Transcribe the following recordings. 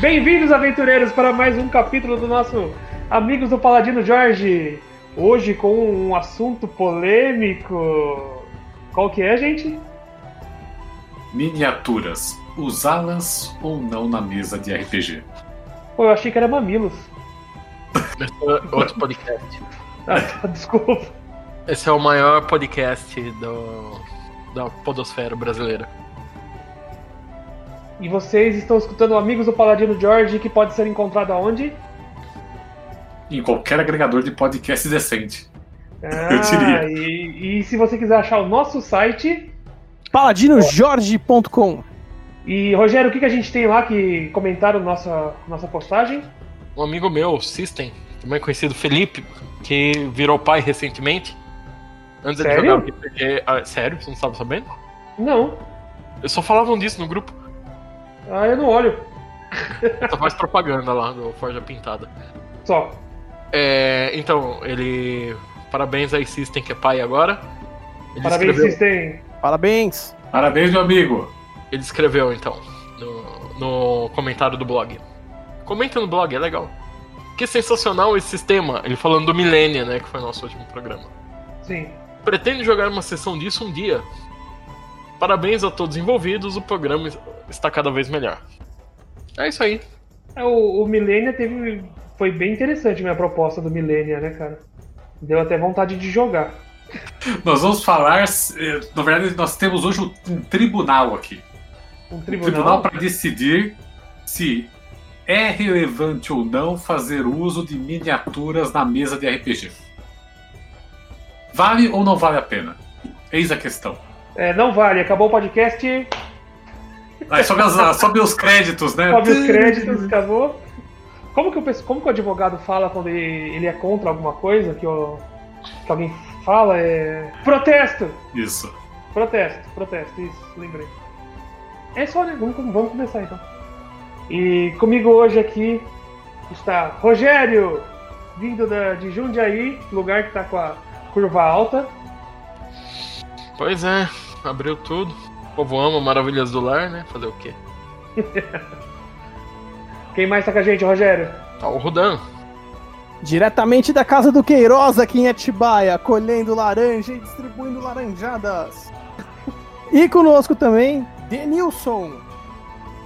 Bem-vindos, aventureiros, para mais um capítulo do nosso Amigos do Paladino Jorge. Hoje com um assunto polêmico. Qual que é, gente? Miniaturas. Usá-las ou não na mesa de RPG? Pô, eu achei que era mamilos. Esse é outro podcast. Ah, tá, desculpa. Esse é o maior podcast do, da podosfera brasileira. E vocês estão escutando Amigos do Paladino Jorge, que pode ser encontrado aonde? Em qualquer agregador de podcast decente. Ah, Eu diria. E, e se você quiser achar o nosso site. paladinojorge.com E, Rogério, o que, que a gente tem lá que comentaram nossa, nossa postagem? Um amigo meu, System, também conhecido Felipe, que virou pai recentemente. Antes Sério? ele jogava RPG. Ah, sério? Você não estava sabendo? Não. Eles só falavam disso no grupo. Ah, eu não olho. Só faz propaganda lá do Forja Pintada. Só. É, então, ele. Parabéns aí, System, que é pai agora. Ele Parabéns, escreveu, System. Parabéns! Parabéns, meu amigo. Ele escreveu, então, no, no comentário do blog. Comenta no blog, é legal. Que sensacional esse sistema. Ele falando do Millennia, né? Que foi o nosso último programa. Sim. Pretende jogar uma sessão disso um dia. Parabéns a todos envolvidos, o programa está cada vez melhor. É isso aí. É, O, o Millennia teve. Foi bem interessante a minha proposta do Millennia, né, cara? Deu até vontade de jogar. Nós vamos falar. eh, Na verdade, nós temos hoje um tribunal aqui. Um Um tribunal. tribunal para decidir se é relevante ou não fazer uso de miniaturas na mesa de RPG. Vale ou não vale a pena? Eis a questão. É, não vale, acabou o podcast, Aí sobe, as- sobe os créditos, né? sobe os créditos, acabou. Como que, o, como que o advogado fala quando ele, ele é contra alguma coisa que, o- que alguém fala? É. Protesto! Isso. Protesto, protesto, isso, lembrei. É só, né? Vamos, vamos começar então. E comigo hoje aqui está Rogério, vindo da, de Jundiaí, lugar que tá com a curva alta. Pois é, abriu tudo. O povo ama maravilhas do lar, né? Fazer o quê? Quem mais tá com a gente, Rogério? Tá o Rudan. Diretamente da casa do Queiroz aqui em Atibaia, colhendo laranja e distribuindo laranjadas. E conosco também, Denilson.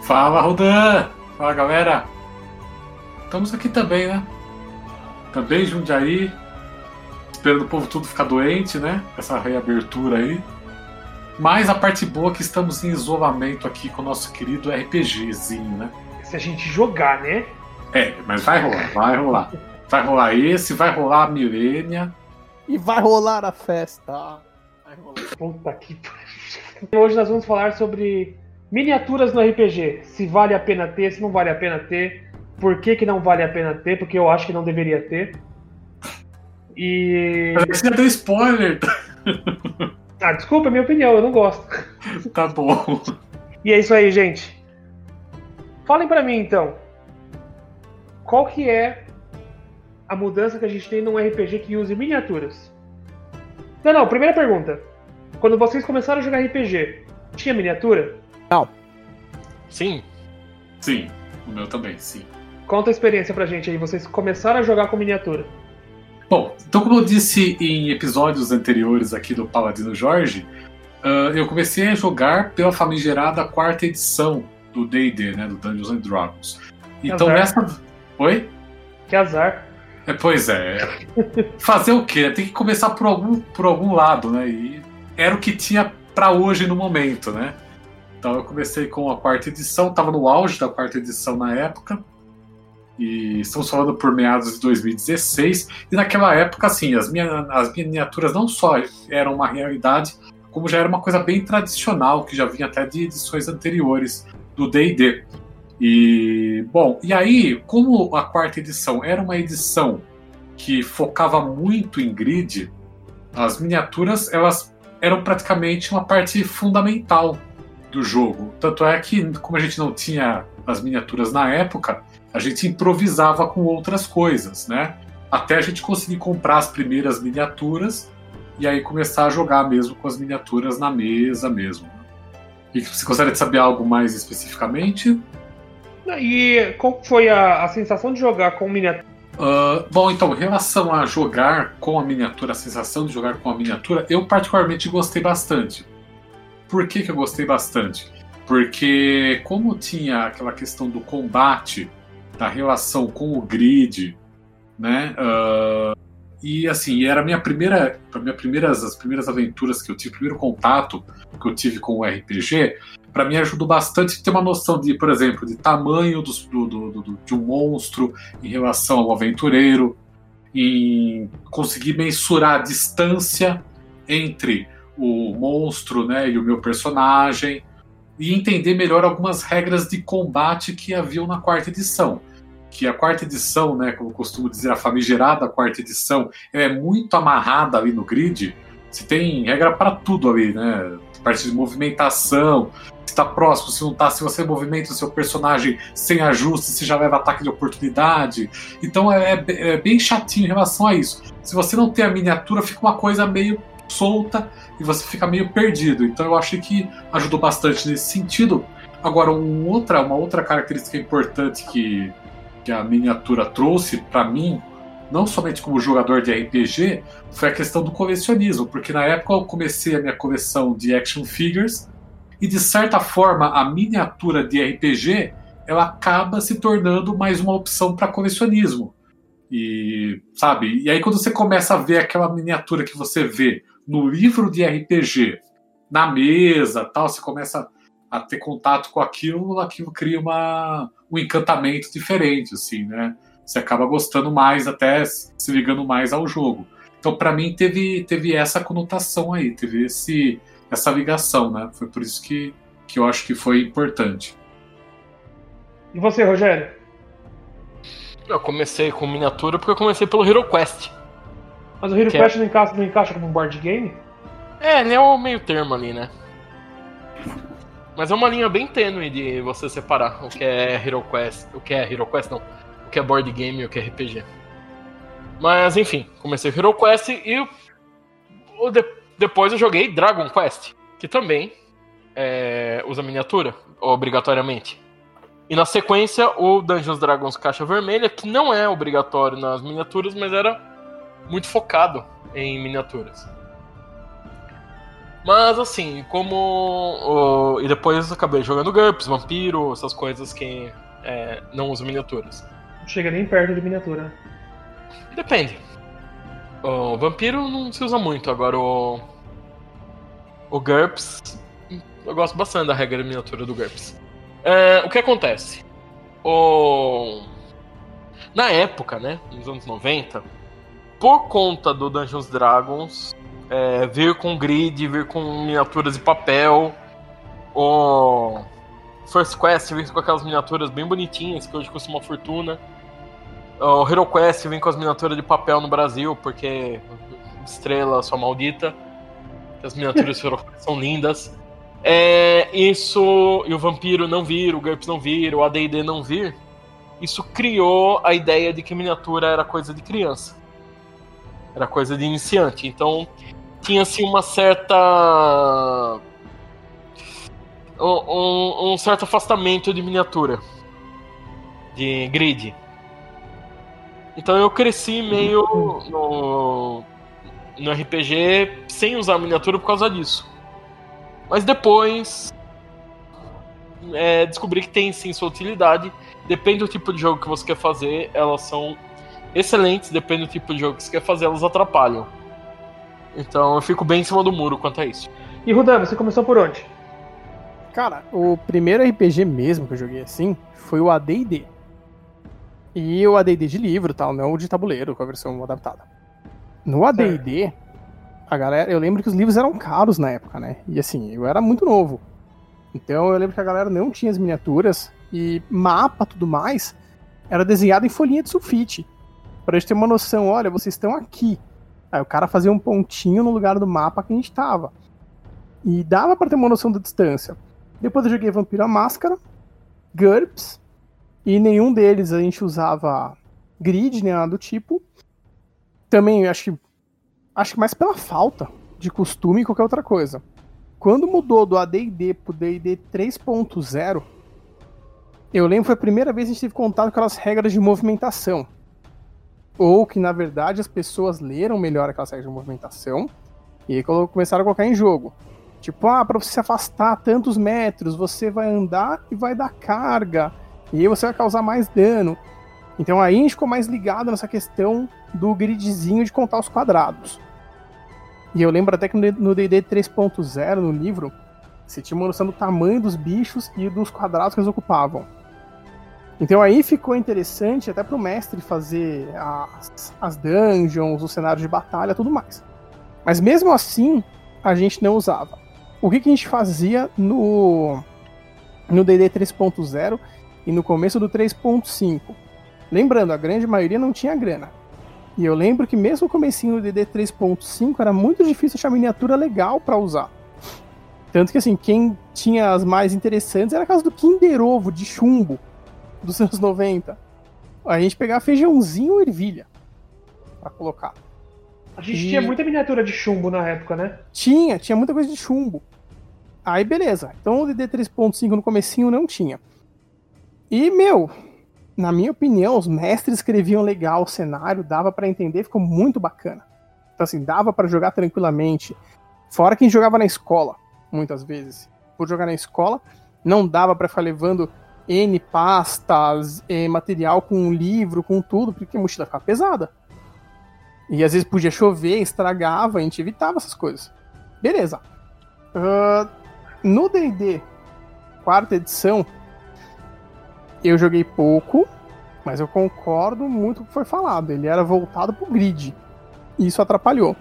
Fala, Rodan! Fala, galera! Estamos aqui também, né? Também Jundiaí. Esperando o povo tudo ficar doente, né? Essa reabertura aí. Mas a parte boa é que estamos em isolamento aqui com o nosso querido RPGzinho, né? Se a gente jogar, né? É, mas vai rolar, vai rolar. Vai rolar esse, vai rolar a Milênia. E vai rolar a festa. Vai rolar. Puta que pariu. Hoje nós vamos falar sobre miniaturas no RPG. Se vale a pena ter, se não vale a pena ter. Por que, que não vale a pena ter? Porque eu acho que não deveria ter. E. Você já deu spoiler! Ah, desculpa, é minha opinião, eu não gosto. Tá bom. E é isso aí, gente. Falem pra mim então. Qual que é a mudança que a gente tem num RPG que use miniaturas? Não, não, primeira pergunta. Quando vocês começaram a jogar RPG, tinha miniatura? Sim, Sim, o meu também, sim. Conta a experiência pra gente aí, vocês começaram a jogar com miniatura. Bom, então como eu disse em episódios anteriores aqui do Paladino Jorge, ah, eu comecei a jogar pela famigerada quarta edição do D&D, né, do Dungeons and Dragons. Então Azar. nessa... Oi? Que azar. É, pois é. Fazer o quê? Tem que começar por algum, por algum lado, né? E era o que tinha pra hoje no momento, né? Então eu comecei com a quarta edição, tava no auge da quarta edição na época. E estamos falando por meados de 2016. E naquela época, assim, as, minha, as miniaturas não só eram uma realidade, como já era uma coisa bem tradicional, que já vinha até de edições anteriores do D&D. E, bom, e aí, como a quarta edição era uma edição que focava muito em grid, as miniaturas, elas eram praticamente uma parte fundamental do jogo. Tanto é que, como a gente não tinha as miniaturas na época, a gente improvisava com outras coisas, né? Até a gente conseguir comprar as primeiras miniaturas e aí começar a jogar mesmo com as miniaturas na mesa mesmo. E você gostaria de saber algo mais especificamente? E qual foi a, a sensação de jogar com miniatura? Uh, bom, então, em relação a jogar com a miniatura, a sensação de jogar com a miniatura, eu particularmente gostei bastante. Por que, que eu gostei bastante? Porque, como tinha aquela questão do combate, da relação com o grid, né? Uh, e assim, era a minha primeira, minha primeiras, as primeiras aventuras que eu tive, o primeiro contato que eu tive com o RPG, para mim ajudou bastante ter uma noção de, por exemplo, de tamanho do, do, do, de um monstro em relação ao aventureiro, em conseguir mensurar a distância entre o monstro né, e o meu personagem, e entender melhor algumas regras de combate que haviam na quarta edição. Que a quarta edição, né, como eu costumo dizer, a famigerada quarta edição, é muito amarrada ali no grid. Você tem regra para tudo ali, né? Parte de movimentação, está próximo, se não está, se você movimenta o seu personagem sem ajuste, você já leva ataque de oportunidade. Então é, é, é, bem chatinho em relação a isso. Se você não tem a miniatura, fica uma coisa meio solta e você fica meio perdido. Então eu achei que ajudou bastante nesse sentido. Agora, um outra, uma outra característica importante que, que a miniatura trouxe para mim, não somente como jogador de RPG, foi a questão do colecionismo, porque na época eu comecei a minha coleção de action figures e de certa forma a miniatura de RPG ela acaba se tornando mais uma opção para colecionismo. E sabe? E aí quando você começa a ver aquela miniatura que você vê no livro de RPG, na mesa, tal, você começa a ter contato com aquilo, aquilo cria uma, um encantamento diferente, assim, né? Você acaba gostando mais, até se ligando mais ao jogo. Então, para mim, teve, teve essa conotação aí, teve esse, essa ligação, né? Foi por isso que, que eu acho que foi importante. E você, Rogério? Eu comecei com miniatura porque eu comecei pelo Hero Quest. Mas o Hero Quest é... não, encaixa, não encaixa como um board game? É, ele é o meio termo ali, né? Mas é uma linha bem tênue de você separar o que é Hero Quest, o que é Hero Quest não, o que é board game e o que é RPG. Mas enfim, comecei Hero Quest e depois eu joguei Dragon Quest, que também é, usa miniatura, obrigatoriamente. E na sequência, o Dungeons Dragons Caixa Vermelha, que não é obrigatório nas miniaturas, mas era muito focado em miniaturas. Mas assim, como. e depois acabei jogando GURPS, Vampiro, essas coisas que é, não usam miniaturas. Não chega nem perto de miniatura. Depende. O Vampiro não se usa muito, agora o. O GURPS. Eu gosto bastante da regra de miniatura do GURPS. É, o que acontece? O... Na época, né? Nos anos 90, por conta do Dungeons Dragons é, vir com grid, vir com miniaturas de papel, o First Quest vir com aquelas miniaturas bem bonitinhas que hoje custam uma fortuna. O Hero Quest vem com as miniaturas de papel no Brasil, porque estrela sua maldita. As miniaturas de Hero Quest são lindas. É, isso e o Vampiro não vir, o GURPS não vir, o AD&D não vir, isso criou a ideia de que miniatura era coisa de criança. Era coisa de iniciante. Então tinha assim uma certa. Um, um, certo afastamento de miniatura. De grid. Então eu cresci meio no, no RPG sem usar miniatura por causa disso. Mas depois é, descobri que tem sim sua utilidade. Depende do tipo de jogo que você quer fazer, elas são excelentes, depende do tipo de jogo que você quer fazer, elas atrapalham. Então eu fico bem em cima do muro quanto a isso. E Rudan, você começou por onde? Cara, o primeiro RPG mesmo que eu joguei assim foi o AD&D. E o AD&D de livro, tal, não o de tabuleiro, com a versão adaptada. No AD&D, a galera, eu lembro que os livros eram caros na época, né? E assim, eu era muito novo. Então eu lembro que a galera não tinha as miniaturas e mapa, tudo mais, era desenhado em folhinha de sulfite. Pra gente ter uma noção, olha, vocês estão aqui. Aí o cara fazia um pontinho no lugar do mapa que a gente tava. E dava para ter uma noção da distância. Depois eu joguei Vampiro a Máscara, GURPS, e nenhum deles a gente usava grid, nem nada do tipo. Também acho que acho que mais pela falta de costume e qualquer outra coisa. Quando mudou do AD&D pro D&D 3.0, Eu lembro que foi a primeira vez que a gente teve contato com aquelas regras de movimentação. Ou que, na verdade, as pessoas leram melhor aquelas regras de movimentação e começaram a colocar em jogo. Tipo, ah, pra você se afastar tantos metros, você vai andar e vai dar carga. E aí você vai causar mais dano. Então aí a gente ficou mais ligado nessa questão do gridzinho de contar os quadrados. E eu lembro até que no D&D 3.0, no livro, você tinha uma noção do tamanho dos bichos e dos quadrados que eles ocupavam. Então aí ficou interessante até pro mestre fazer as, as dungeons, os cenários de batalha tudo mais. Mas mesmo assim, a gente não usava. O que, que a gente fazia no no D&D 3.0 e no começo do 3.5? Lembrando, a grande maioria não tinha grana. E eu lembro que mesmo o comecinho do DD 3.5 era muito difícil achar miniatura legal para usar. Tanto que assim, quem tinha as mais interessantes era a casa do Kinder Ovo de chumbo dos anos 90. A gente pegava feijãozinho e ervilha para colocar. A gente e... tinha muita miniatura de chumbo na época, né? Tinha, tinha muita coisa de chumbo. Aí beleza. Então o DD 3.5 no comecinho não tinha. E, meu, na minha opinião, os mestres escreviam legal o cenário, dava para entender, ficou muito bacana. Então, assim, dava para jogar tranquilamente. Fora quem jogava na escola, muitas vezes. Por jogar na escola, não dava para ficar levando N pastas, eh, material com livro, com tudo, porque a mochila ficava pesada. E às vezes podia chover, estragava, a gente evitava essas coisas. Beleza. Uh, no DD, quarta edição, eu joguei pouco, mas eu concordo muito com o que foi falado. Ele era voltado pro grid. E isso atrapalhou.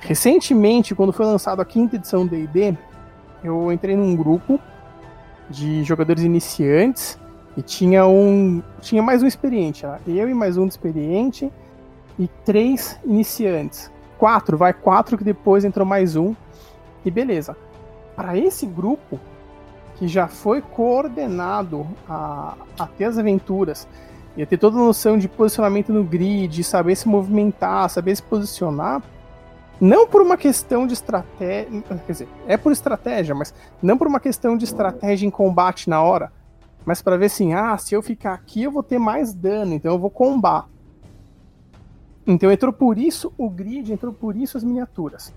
Recentemente, quando foi lançado a quinta edição do D&D, eu entrei num grupo de jogadores iniciantes e tinha um tinha mais um experiente, eu e mais um experiente e três iniciantes. Quatro, vai quatro que depois entrou mais um e beleza. Para esse grupo, que já foi coordenado a, a ter as aventuras, ia ter toda a noção de posicionamento no grid, saber se movimentar, saber se posicionar, não por uma questão de estratégia, quer dizer, é por estratégia, mas não por uma questão de estratégia em combate na hora, mas para ver assim, ah, se eu ficar aqui eu vou ter mais dano, então eu vou combar. Então entrou por isso o grid, entrou por isso as miniaturas.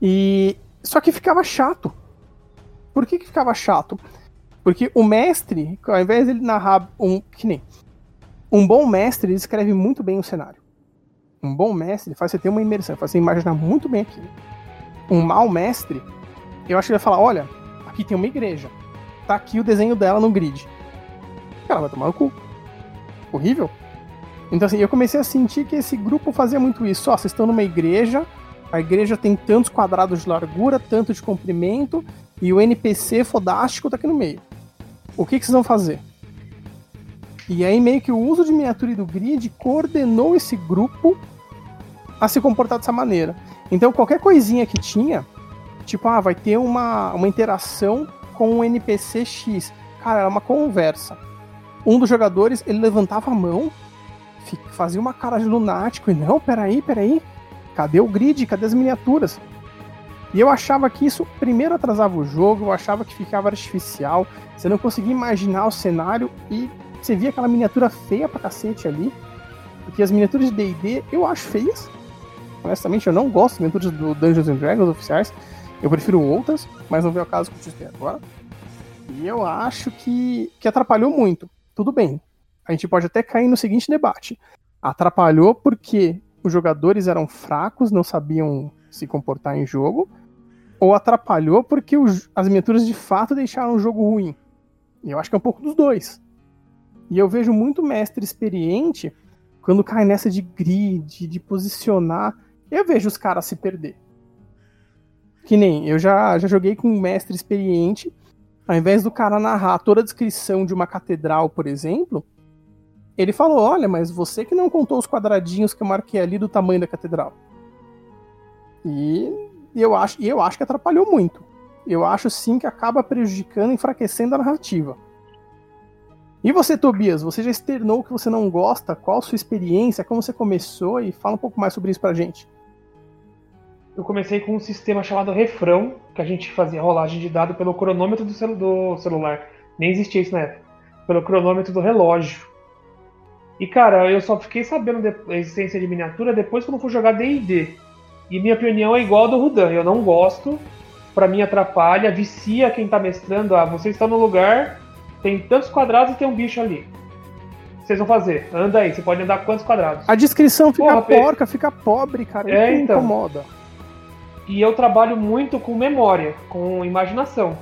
E só que ficava chato, por que, que ficava chato? Porque o mestre, ao invés de ele narrar um. Que nem. Um bom mestre, ele escreve muito bem o cenário. Um bom mestre faz você ter uma imersão, faz você imaginar muito bem aquilo. Um mau mestre, eu acho que ele vai falar: olha, aqui tem uma igreja. Tá aqui o desenho dela no grid. Cara vai tomar no cu. Horrível. Então, assim, eu comecei a sentir que esse grupo fazia muito isso. Ó, vocês estão numa igreja, a igreja tem tantos quadrados de largura, tanto de comprimento, e o NPC fodástico tá aqui no meio. O que, que vocês vão fazer? E aí meio que o uso de miniatura e do grid coordenou esse grupo a se comportar dessa maneira. Então qualquer coisinha que tinha, tipo, ah, vai ter uma, uma interação com um NPC X. Cara, era uma conversa. Um dos jogadores, ele levantava a mão, fazia uma cara de lunático e não, peraí, peraí, cadê o grid, cadê as miniaturas? E eu achava que isso primeiro atrasava o jogo, eu achava que ficava artificial, você não conseguia imaginar o cenário e você via aquela miniatura feia pra cacete ali. Porque as miniaturas de DD eu acho feias. Honestamente, eu não gosto de miniaturas do Dungeons and Dragons oficiais. Eu prefiro outras, mas não veio o caso que eu te agora. E eu acho que, que atrapalhou muito. Tudo bem. A gente pode até cair no seguinte debate. Atrapalhou porque os jogadores eram fracos, não sabiam se comportar em jogo, ou atrapalhou porque os, as miniaturas de fato deixaram o jogo ruim. Eu acho que é um pouco dos dois. E eu vejo muito mestre experiente quando cai nessa de grid, de posicionar. Eu vejo os caras se perder. Que nem eu já, já joguei com um mestre experiente. Ao invés do cara narrar toda a descrição de uma catedral, por exemplo, ele falou: Olha, mas você que não contou os quadradinhos que eu marquei ali do tamanho da catedral. E eu acho, eu acho que atrapalhou muito. Eu acho sim que acaba prejudicando, enfraquecendo a narrativa. E você, Tobias, você já externou que você não gosta? Qual a sua experiência? Como você começou? E fala um pouco mais sobre isso pra gente. Eu comecei com um sistema chamado refrão, que a gente fazia rolagem de dado pelo cronômetro do, celu do celular. Nem existia isso na época. pelo cronômetro do relógio. E cara, eu só fiquei sabendo da existência de miniatura depois quando fui jogar D&D. E minha opinião é igual a do Rudan, eu não gosto, para mim atrapalha, vicia quem tá mestrando. Ah, você está no lugar, tem tantos quadrados e tem um bicho ali. Vocês vão fazer? Anda aí, você pode andar quantos quadrados? A descrição fica Porra, porca, fica pobre, cara. É, então. incomoda. E eu trabalho muito com memória, com imaginação.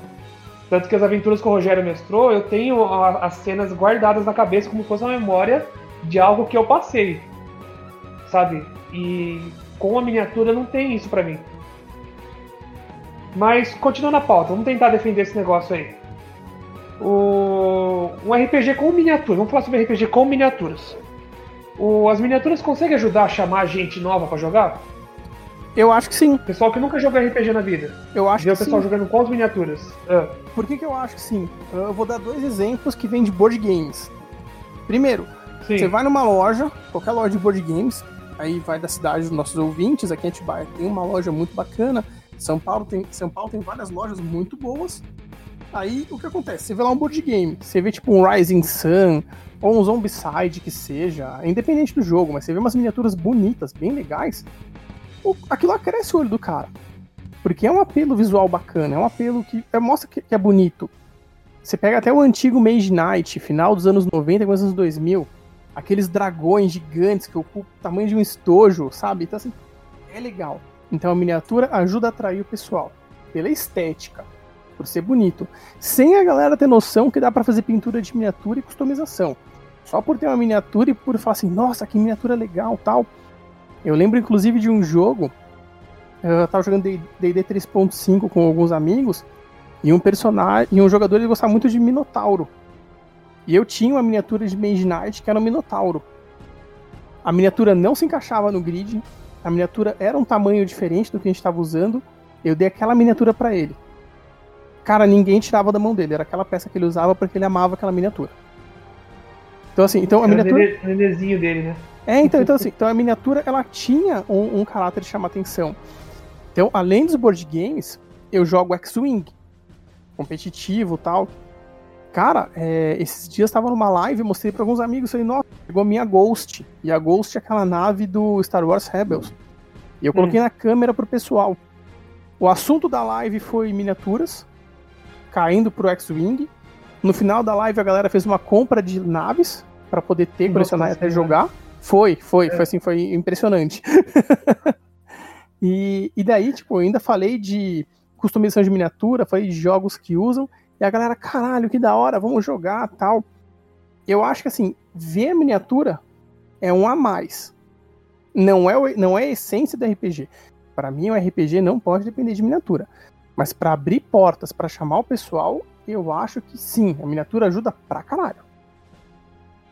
Tanto que as aventuras que o Rogério mestrou, eu tenho as cenas guardadas na cabeça como se fosse uma memória de algo que eu passei. Sabe? E com a miniatura não tem isso para mim. Mas continuando a pauta, vamos tentar defender esse negócio aí. O... Um RPG com miniaturas, vamos falar sobre RPG com miniaturas. O... As miniaturas conseguem ajudar a chamar gente nova para jogar? Eu acho que sim. Pessoal que nunca jogou RPG na vida. Eu acho Vê que o pessoal sim. jogando com as miniaturas. Ah. Por que, que eu acho que sim? Eu vou dar dois exemplos que vêm de board games. Primeiro, sim. você vai numa loja, qualquer loja de board games, aí vai da cidade dos nossos ouvintes, aqui em Atibaia tem uma loja muito bacana, São Paulo tem, São Paulo tem várias lojas muito boas. Aí o que acontece? Você vê lá um board game, você vê tipo um Rising Sun ou um Zombicide que seja, independente do jogo, mas você vê umas miniaturas bonitas, bem legais aquilo acresce o olho do cara. Porque é um apelo visual bacana, é um apelo que é, mostra que, é bonito. Você pega até o antigo Mage Knight, final dos anos 90 com os anos 2000, aqueles dragões gigantes que ocupam o tamanho de um estojo, sabe? Então, assim, é legal. Então a miniatura ajuda a atrair o pessoal, pela estética, por ser bonito. Sem a galera ter noção que dá para fazer pintura de miniatura e customização. Só por ter uma miniatura e por falar assim, nossa, que miniatura legal tal eu lembro inclusive de um jogo, eu tava jogando D&D 3.5 com alguns amigos, e um personagem, e um jogador ele gostava muito de Minotauro. E eu tinha uma miniatura de Mage Knight que era um Minotauro. A miniatura não se encaixava no grid, a miniatura era um tamanho diferente do que a gente estava usando. Eu dei aquela miniatura para ele. Cara, ninguém tirava da mão dele, era aquela peça que ele usava porque ele amava aquela miniatura. Então assim, então a miniatura. O nenezinho dele, né? É, então, então assim, então a miniatura ela tinha um, um caráter de chamar atenção. Então, além dos board games, eu jogo X-Wing, competitivo tal. Cara, é, esses dias estava numa live, mostrei para alguns amigos, falei, nossa, pegou a minha Ghost. E a Ghost é aquela nave do Star Wars Rebels. E eu coloquei hum. na câmera pro pessoal. O assunto da live foi miniaturas, caindo pro X-Wing. No final da live a galera fez uma compra de naves para poder ter, colecionar e até jogar. Foi, foi, é. foi assim, foi impressionante. e, e daí, tipo, eu ainda falei de customização de miniatura, falei de jogos que usam, e a galera, caralho, que da hora, vamos jogar tal. Eu acho que assim, ver a miniatura é um a mais. Não é, não é a essência do RPG. Para mim, o RPG não pode depender de miniatura. Mas para abrir portas, para chamar o pessoal, eu acho que sim, a miniatura ajuda pra caralho.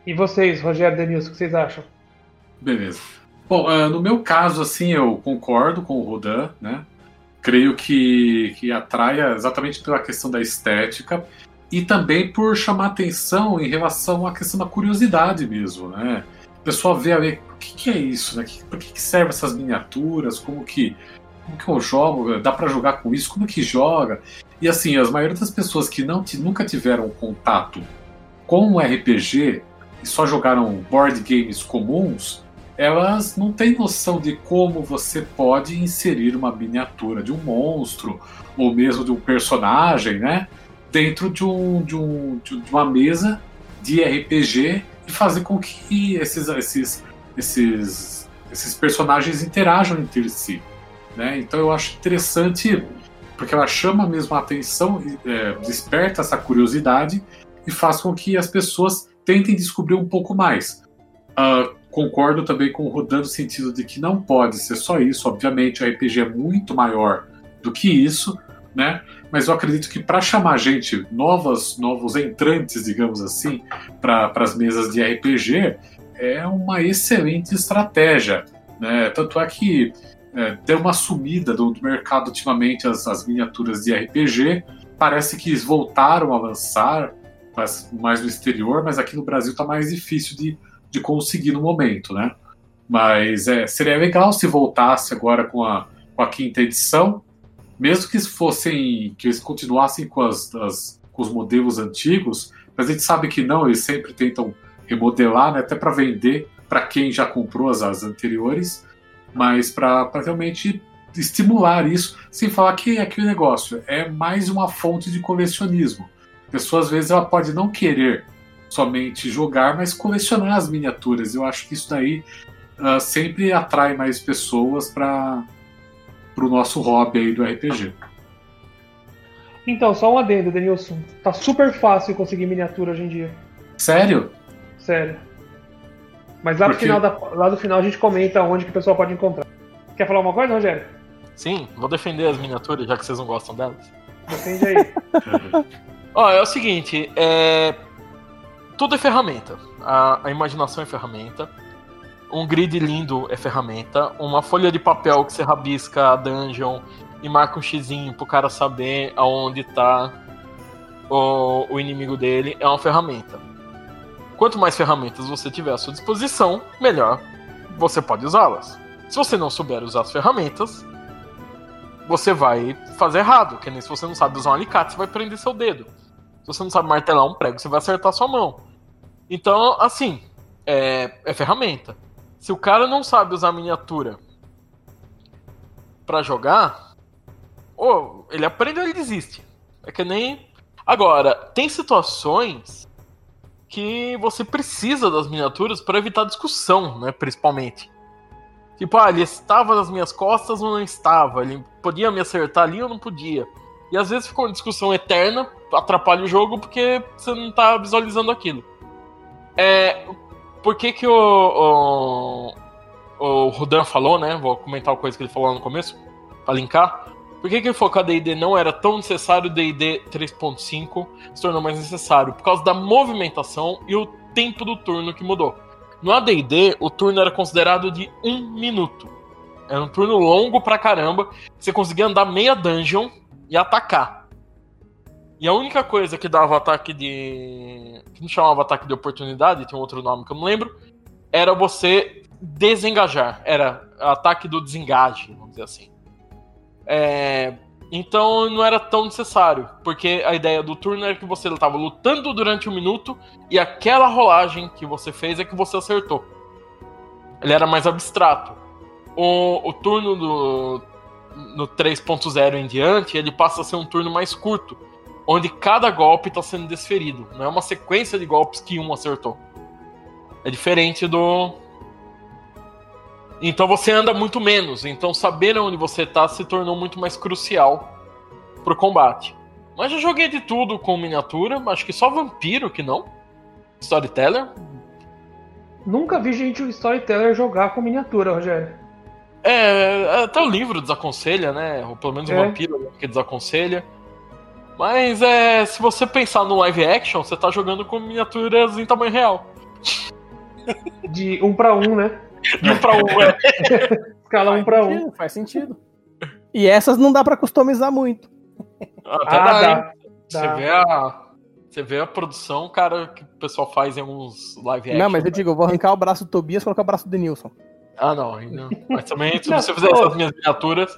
E vocês, Rogério Denilson, o que vocês acham? Beleza. Bom, uh, no meu caso, assim, eu concordo com o Rodan, né? Creio que, que atraia exatamente pela questão da estética e também por chamar atenção em relação à questão da curiosidade mesmo, né? O pessoal vê a ver o que, que é isso, né? Por que, que servem essas miniaturas? Como que, como que eu jogo? Dá para jogar com isso? Como que joga? E assim, as maioria das pessoas que não nunca tiveram contato com o RPG e só jogaram board games comuns, elas não têm noção de como você pode inserir uma miniatura de um monstro ou mesmo de um personagem, né, dentro de, um, de, um, de uma mesa de RPG e fazer com que esses, esses, esses, esses personagens interajam entre si. Né? Então eu acho interessante porque ela chama mesmo a atenção, é, desperta essa curiosidade e faz com que as pessoas tentem descobrir um pouco mais. Uh, concordo também com o Rodan no sentido de que não pode ser só isso. Obviamente, o RPG é muito maior do que isso, né? Mas eu acredito que para chamar gente, novas, novos entrantes, digamos assim, para as mesas de RPG, é uma excelente estratégia. Né? Tanto é que é, deu uma sumida do, do mercado ultimamente as, as, miniaturas de RPG. Parece que voltaram a lançar mais no exterior, mas aqui no Brasil está mais difícil de, de conseguir no momento, né? Mas é, seria legal se voltasse agora com a, com a quinta edição, mesmo que fossem que eles continuassem com, as, as, com os modelos antigos, Mas a gente sabe que não, eles sempre tentam remodelar, né, até para vender para quem já comprou as, as anteriores, mas para realmente estimular isso, sem falar que é aquele negócio é mais uma fonte de colecionismo. A pessoa às vezes ela pode não querer somente jogar, mas colecionar as miniaturas. Eu acho que isso daí uh, sempre atrai mais pessoas para o nosso hobby aí do RPG. Então, só um adendo, Denilson. Tá super fácil conseguir miniatura hoje em dia. Sério? Sério. Mas lá, Porque... final da, lá do final a gente comenta onde que o pessoal pode encontrar. Quer falar uma coisa, Rogério? Sim, vou defender as miniaturas, já que vocês não gostam delas. Defende aí. Ó, é o seguinte, é... tudo é ferramenta. A, a imaginação é ferramenta. Um grid lindo é ferramenta. Uma folha de papel que você rabisca a dungeon e marca um xizinho pro cara saber aonde tá o, o inimigo dele é uma ferramenta. Quanto mais ferramentas você tiver à sua disposição, melhor você pode usá-las. Se você não souber usar as ferramentas, você vai fazer errado. Que nem se você não sabe usar um alicate, você vai prender seu dedo. Se você não sabe martelar um prego, você vai acertar sua mão. Então, assim, é, é ferramenta. Se o cara não sabe usar miniatura para jogar, ou ele aprende ou ele desiste. É que nem. Agora, tem situações que você precisa das miniaturas para evitar discussão, né? Principalmente. Tipo, ah, ele estava nas minhas costas ou não estava? Ele podia me acertar ali ou não podia? E às vezes fica uma discussão eterna, atrapalha o jogo porque você não está visualizando aquilo. É, por que que o, o, o Rudan falou, né? Vou comentar uma coisa que ele falou no começo, para linkar. Por que, que a D&D não era tão necessário, D&D 3.5 se tornou mais necessário? Por causa da movimentação e o tempo do turno que mudou. No AD&D, o turno era considerado de um minuto. Era um turno longo pra caramba. Você conseguia andar meia dungeon e atacar. E a única coisa que dava ataque de. que não chamava ataque de oportunidade, tem outro nome que eu não lembro, era você desengajar. Era ataque do desengaje, vamos dizer assim. É, então não era tão necessário, porque a ideia do turno era que você estava lutando durante um minuto e aquela rolagem que você fez é que você acertou. Ele era mais abstrato. O, o turno do, no 3.0 em diante, ele passa a ser um turno mais curto, onde cada golpe está sendo desferido. Não é uma sequência de golpes que um acertou. É diferente do, então você anda muito menos. Então saber onde você tá se tornou muito mais crucial pro combate. Mas já joguei de tudo com miniatura. Acho que só vampiro que não. Storyteller. Nunca vi gente Storyteller jogar com miniatura, Rogério. É, até o livro desaconselha, né? Ou pelo menos o é. vampiro que desaconselha. Mas é, se você pensar no live action, você tá jogando com miniaturas em tamanho real. De um para um, né? De um pra um, é. Escala um pra um. Faz sentido. E essas não dá pra customizar muito. Até ah, dá, dá, Você vê a. Você vê a produção, cara, que o pessoal faz em alguns live action. Não, mas eu digo, eu vou arrancar o braço do Tobias e colocar o braço do Denilson. Ah, não, não. Mas também, se você fizer essas minhas miniaturas.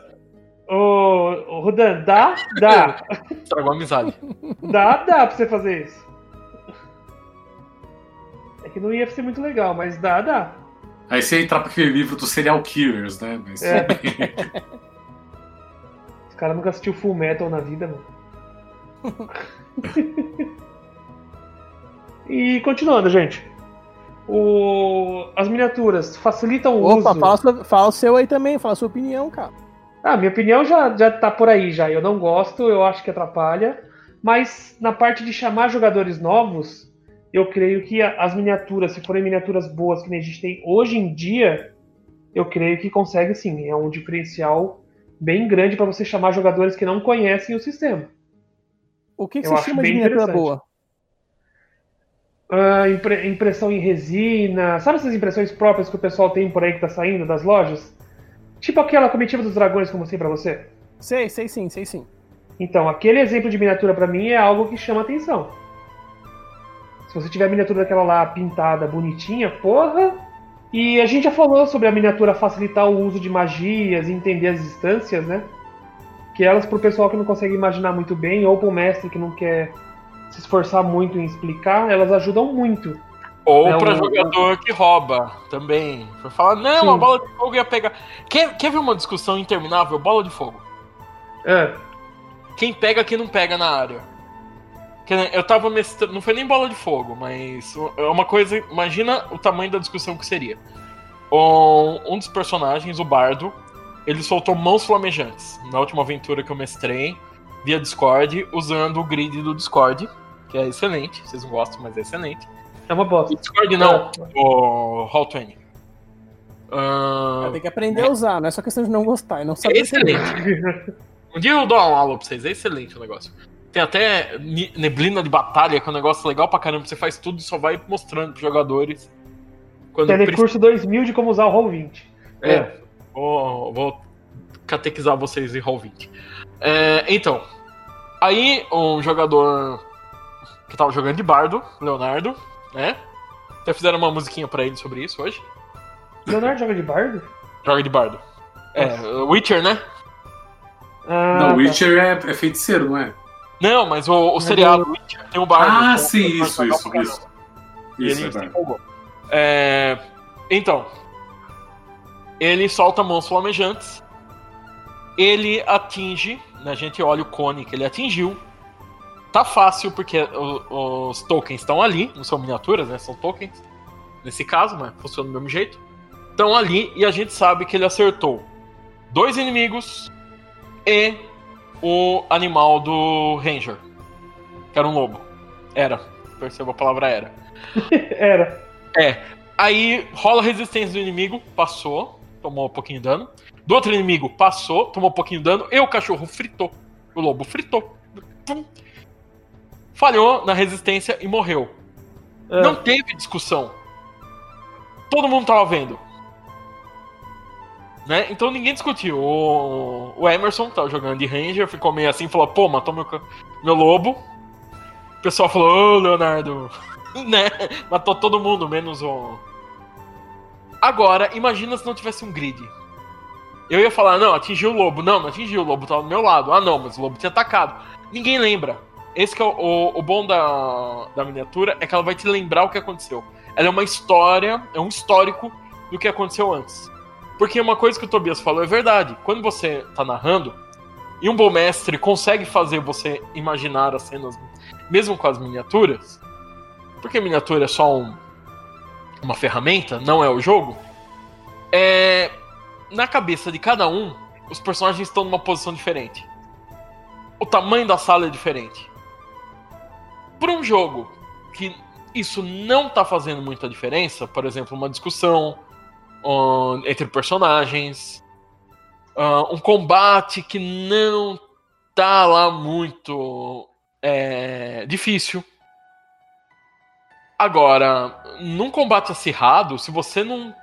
Ô, Rudan, dá? Dá. Estragou a amizade. Dá, dá pra você fazer isso. É que não ia ser muito legal, mas dá, dá. Aí você entra pra aquele livro dos serial killers, né? Mas... É. Os caras nunca assistiu Full Metal na vida, mano. e continuando, gente. O... As miniaturas facilitam o Opa, uso. Fala, fala o seu aí também, fala a sua opinião, cara. Ah, minha opinião já, já tá por aí já. Eu não gosto, eu acho que atrapalha. Mas na parte de chamar jogadores novos, eu creio que as miniaturas, se forem miniaturas boas que a gente tem hoje em dia, eu creio que consegue sim. É um diferencial bem grande para você chamar jogadores que não conhecem o sistema. O que, que você chama de miniatura boa? Uh, impre impressão em resina. Sabe essas impressões próprias que o pessoal tem por aí que tá saindo das lojas? Tipo aquela comitiva dos dragões que eu mostrei pra você? Sei, sei sim, sei sim. Então, aquele exemplo de miniatura para mim é algo que chama atenção. Se você tiver a miniatura daquela lá pintada, bonitinha, porra. E a gente já falou sobre a miniatura facilitar o uso de magias e entender as distâncias, né? Que elas pro pessoal que não consegue imaginar muito bem, ou pro mestre que não quer se esforçar muito em explicar, elas ajudam muito. Ou É pra um- jogador que rouba também. Foi falar, não, Sim. a bola de fogo ia pegar. Quer, quer ver uma discussão interminável? Bola de fogo. É, Quem pega, quem não pega na área. Eu tava mestrando. Não foi nem bola de fogo, mas é uma coisa. Imagina o tamanho da discussão que seria. Um, um dos personagens, o Bardo, ele soltou mãos flamejantes na última aventura que eu mestrei via Discord, usando o grid do Discord, que é excelente. Vocês não gostam, mas é excelente. É uma bosta. O Discord não, o Hall20. Ah, Tem que aprender a usar, não é só questão de não gostar, é não saber. é excelente. Um dia eu dou uma aula pra vocês, é excelente o negócio. Tem até neblina de batalha, que é um negócio legal pra caramba. Você faz tudo e só vai mostrando pros jogadores. Quando precisa. Telecurso 2000 de como usar o Roll20. É, vou, vou catequizar vocês em Roll20. É, então, aí um jogador que tava jogando de bardo, Leonardo, né? Até fizeram uma musiquinha pra ele sobre isso hoje. Leonardo joga de bardo? Joga de bardo. É, Witcher, né? Ah, não, tá. Witcher é, é feiticeiro, não é? Não, mas o, o seriado Witcher tem o bardo. ah, é um sim, isso, isso, isso. caramba. E Isso, ele é se verdade. empolgou. É, Então, ele solta mãos flamejantes. Ele atinge, né, a gente olha o cone que ele atingiu. Tá fácil porque o- os tokens estão ali, não são miniaturas, né? São tokens. Nesse caso, mas funciona do mesmo jeito. Estão ali e a gente sabe que ele acertou dois inimigos e o animal do Ranger. Que era um lobo. Era. Perceba a palavra era. Era. É. Aí rola a resistência do inimigo, passou, tomou um pouquinho de dano. Do outro inimigo, passou, tomou um pouquinho de dano. E o cachorro fritou. O lobo fritou. Pum. Falhou na resistência e morreu. É. Não teve discussão. Todo mundo tava vendo. Né? Então ninguém discutiu. O, o Emerson tava jogando de Ranger, ficou meio assim, falou: pô, matou meu, meu lobo. O pessoal falou: ô Leonardo, né? Matou todo mundo, menos o. Agora, imagina se não tivesse um grid. Eu ia falar: não, atingiu o lobo. Não, não atingiu, o lobo tava do meu lado. Ah, não, mas o lobo tinha atacado. Ninguém lembra. Esse que é o, o, o bom da, da miniatura é que ela vai te lembrar o que aconteceu. Ela é uma história, é um histórico do que aconteceu antes. Porque uma coisa que o Tobias falou é verdade. Quando você tá narrando, e um bom mestre consegue fazer você imaginar as cenas, mesmo com as miniaturas, porque miniatura é só um- uma ferramenta, não é o jogo, é, na cabeça de cada um, os personagens estão numa posição diferente. O tamanho da sala é diferente. Para um jogo que isso não tá fazendo muita diferença, por exemplo, uma discussão ah, entre personagens, um combate que não tá lá muito é, difícil. Agora, num combate acirrado, se você não.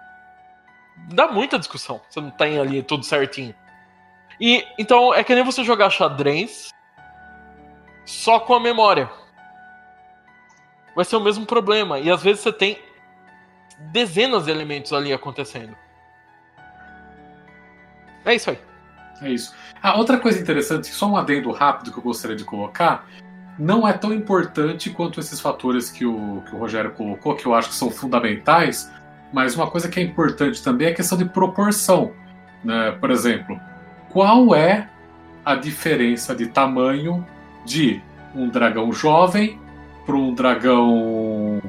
dá muita discussão. Você não tem ali tudo certinho. E então é que nem você jogar xadrez só com a memória. Vai ser o mesmo problema. E às vezes você tem dezenas de elementos ali acontecendo. É isso aí. É isso. Ah, outra coisa interessante, só um adendo rápido que eu gostaria de colocar, não é tão importante quanto esses fatores que o, que o Rogério colocou, que eu acho que são fundamentais, mas uma coisa que é importante também é a questão de proporção. Né? Por exemplo, qual é a diferença de tamanho de um dragão jovem para um dragão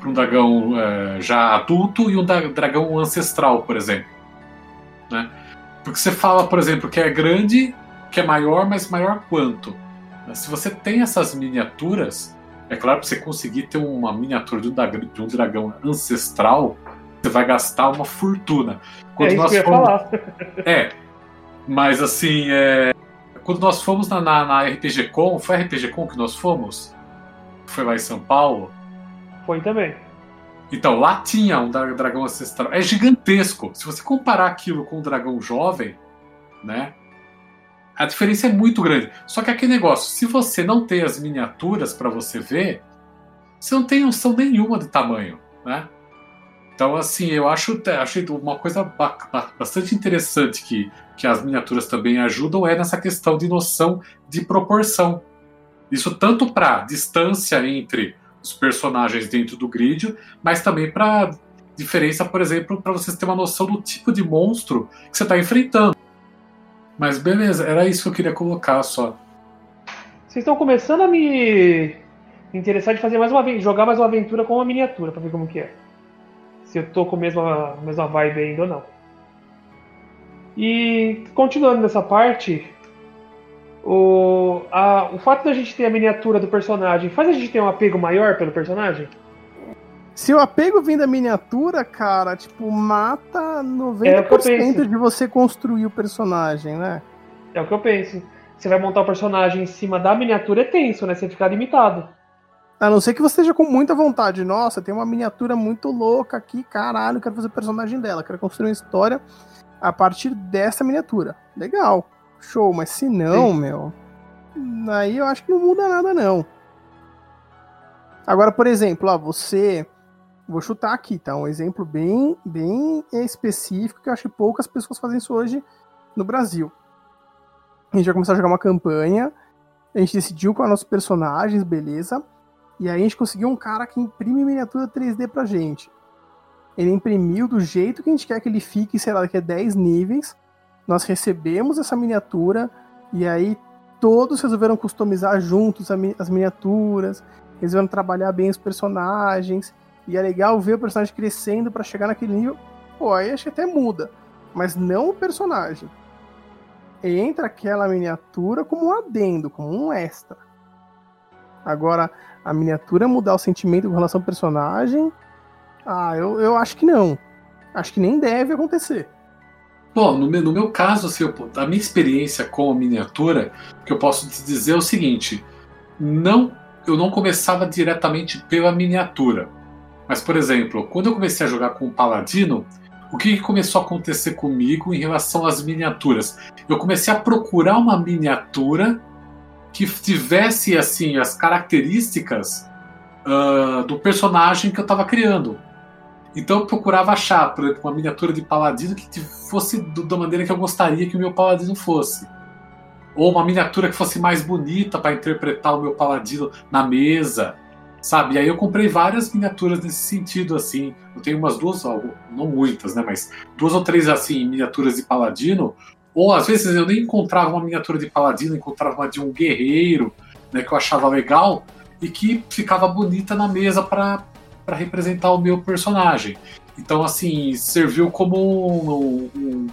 para um dragão eh, já adulto e um dragão ancestral, por exemplo. Né? Porque você fala, por exemplo, que é grande, que é maior, mas maior quanto? Se você tem essas miniaturas, é claro que você conseguir ter uma miniatura de um, dragão ancestral, você vai gastar uma fortuna. É que eu ia fomos- falar. é, mas assim, é, quando nós fomos na, na, na RPG Com, foi a RPG Com que nós fomos? Foi lá em São Paulo? Foi também. Então, lá tinha um dra- dragão ancestral. É gigantesco. Se você comparar aquilo com um dragão jovem, né? A diferença é muito grande. Só que aquele negócio, se você não tem as miniaturas para você ver, você não tem noção nenhuma de tamanho, né? Então, assim, eu acho, achei uma coisa ba- ba- bastante interessante que, que as miniaturas também ajudam é nessa questão de noção de proporção. Isso tanto para distância entre os personagens dentro do grid, mas também para diferença, por exemplo, para vocês terem uma noção do tipo de monstro que você está enfrentando. Mas beleza, era isso que eu queria colocar só. Vocês estão começando a me interessar de fazer mais uma jogar mais uma aventura com uma miniatura para ver como que é. Se eu tô com a mesma, mesma vibe ainda ou não. E continuando nessa parte, o, a, o fato da gente ter a miniatura do personagem faz a gente ter um apego maior pelo personagem? Se o apego vem da miniatura, cara, tipo, mata 90% é de você construir o personagem, né? É o que eu penso. Você vai montar o personagem em cima da miniatura, é tenso, né? Você ficar limitado. A não ser que você esteja com muita vontade. Nossa, tem uma miniatura muito louca aqui, caralho, quero fazer o personagem dela, quero construir uma história a partir dessa miniatura. Legal, show, mas se não, Sim. meu, aí eu acho que não muda nada, não. Agora, por exemplo, ó, você. Vou chutar aqui, tá? Um exemplo bem, bem específico que eu acho que poucas pessoas fazem isso hoje no Brasil. A gente vai começar a jogar uma campanha, a gente decidiu qual é nossos personagens, beleza. E aí a gente conseguiu um cara que imprime miniatura 3D pra gente ele imprimiu do jeito que a gente quer que ele fique, sei lá, daqui a 10 níveis. Nós recebemos essa miniatura e aí todos resolveram customizar juntos as miniaturas, resolveram trabalhar bem os personagens. E é legal ver o personagem crescendo para chegar naquele nível. Pô, aí acho que até muda. Mas não o personagem. Entra aquela miniatura como um adendo, como um extra. Agora, a miniatura mudar o sentimento com relação ao personagem, ah, eu, eu acho que não. Acho que nem deve acontecer. Bom, no meu, no meu caso, assim, eu, a minha experiência com a miniatura, que eu posso te dizer é o seguinte: não, eu não começava diretamente pela miniatura. Mas, por exemplo, quando eu comecei a jogar com o Paladino, o que, que começou a acontecer comigo em relação às miniaturas? Eu comecei a procurar uma miniatura que tivesse assim as características uh, do personagem que eu estava criando. Então eu procurava achar, por exemplo, uma miniatura de paladino que fosse da maneira que eu gostaria que o meu paladino fosse. Ou uma miniatura que fosse mais bonita para interpretar o meu paladino na mesa, sabe? E aí eu comprei várias miniaturas nesse sentido, assim. Eu tenho umas duas, não muitas, né? Mas duas ou três, assim, miniaturas de paladino. Ou às vezes eu nem encontrava uma miniatura de paladino, encontrava uma de um guerreiro, né? Que eu achava legal e que ficava bonita na mesa para para representar o meu personagem. Então, assim, serviu como um, um,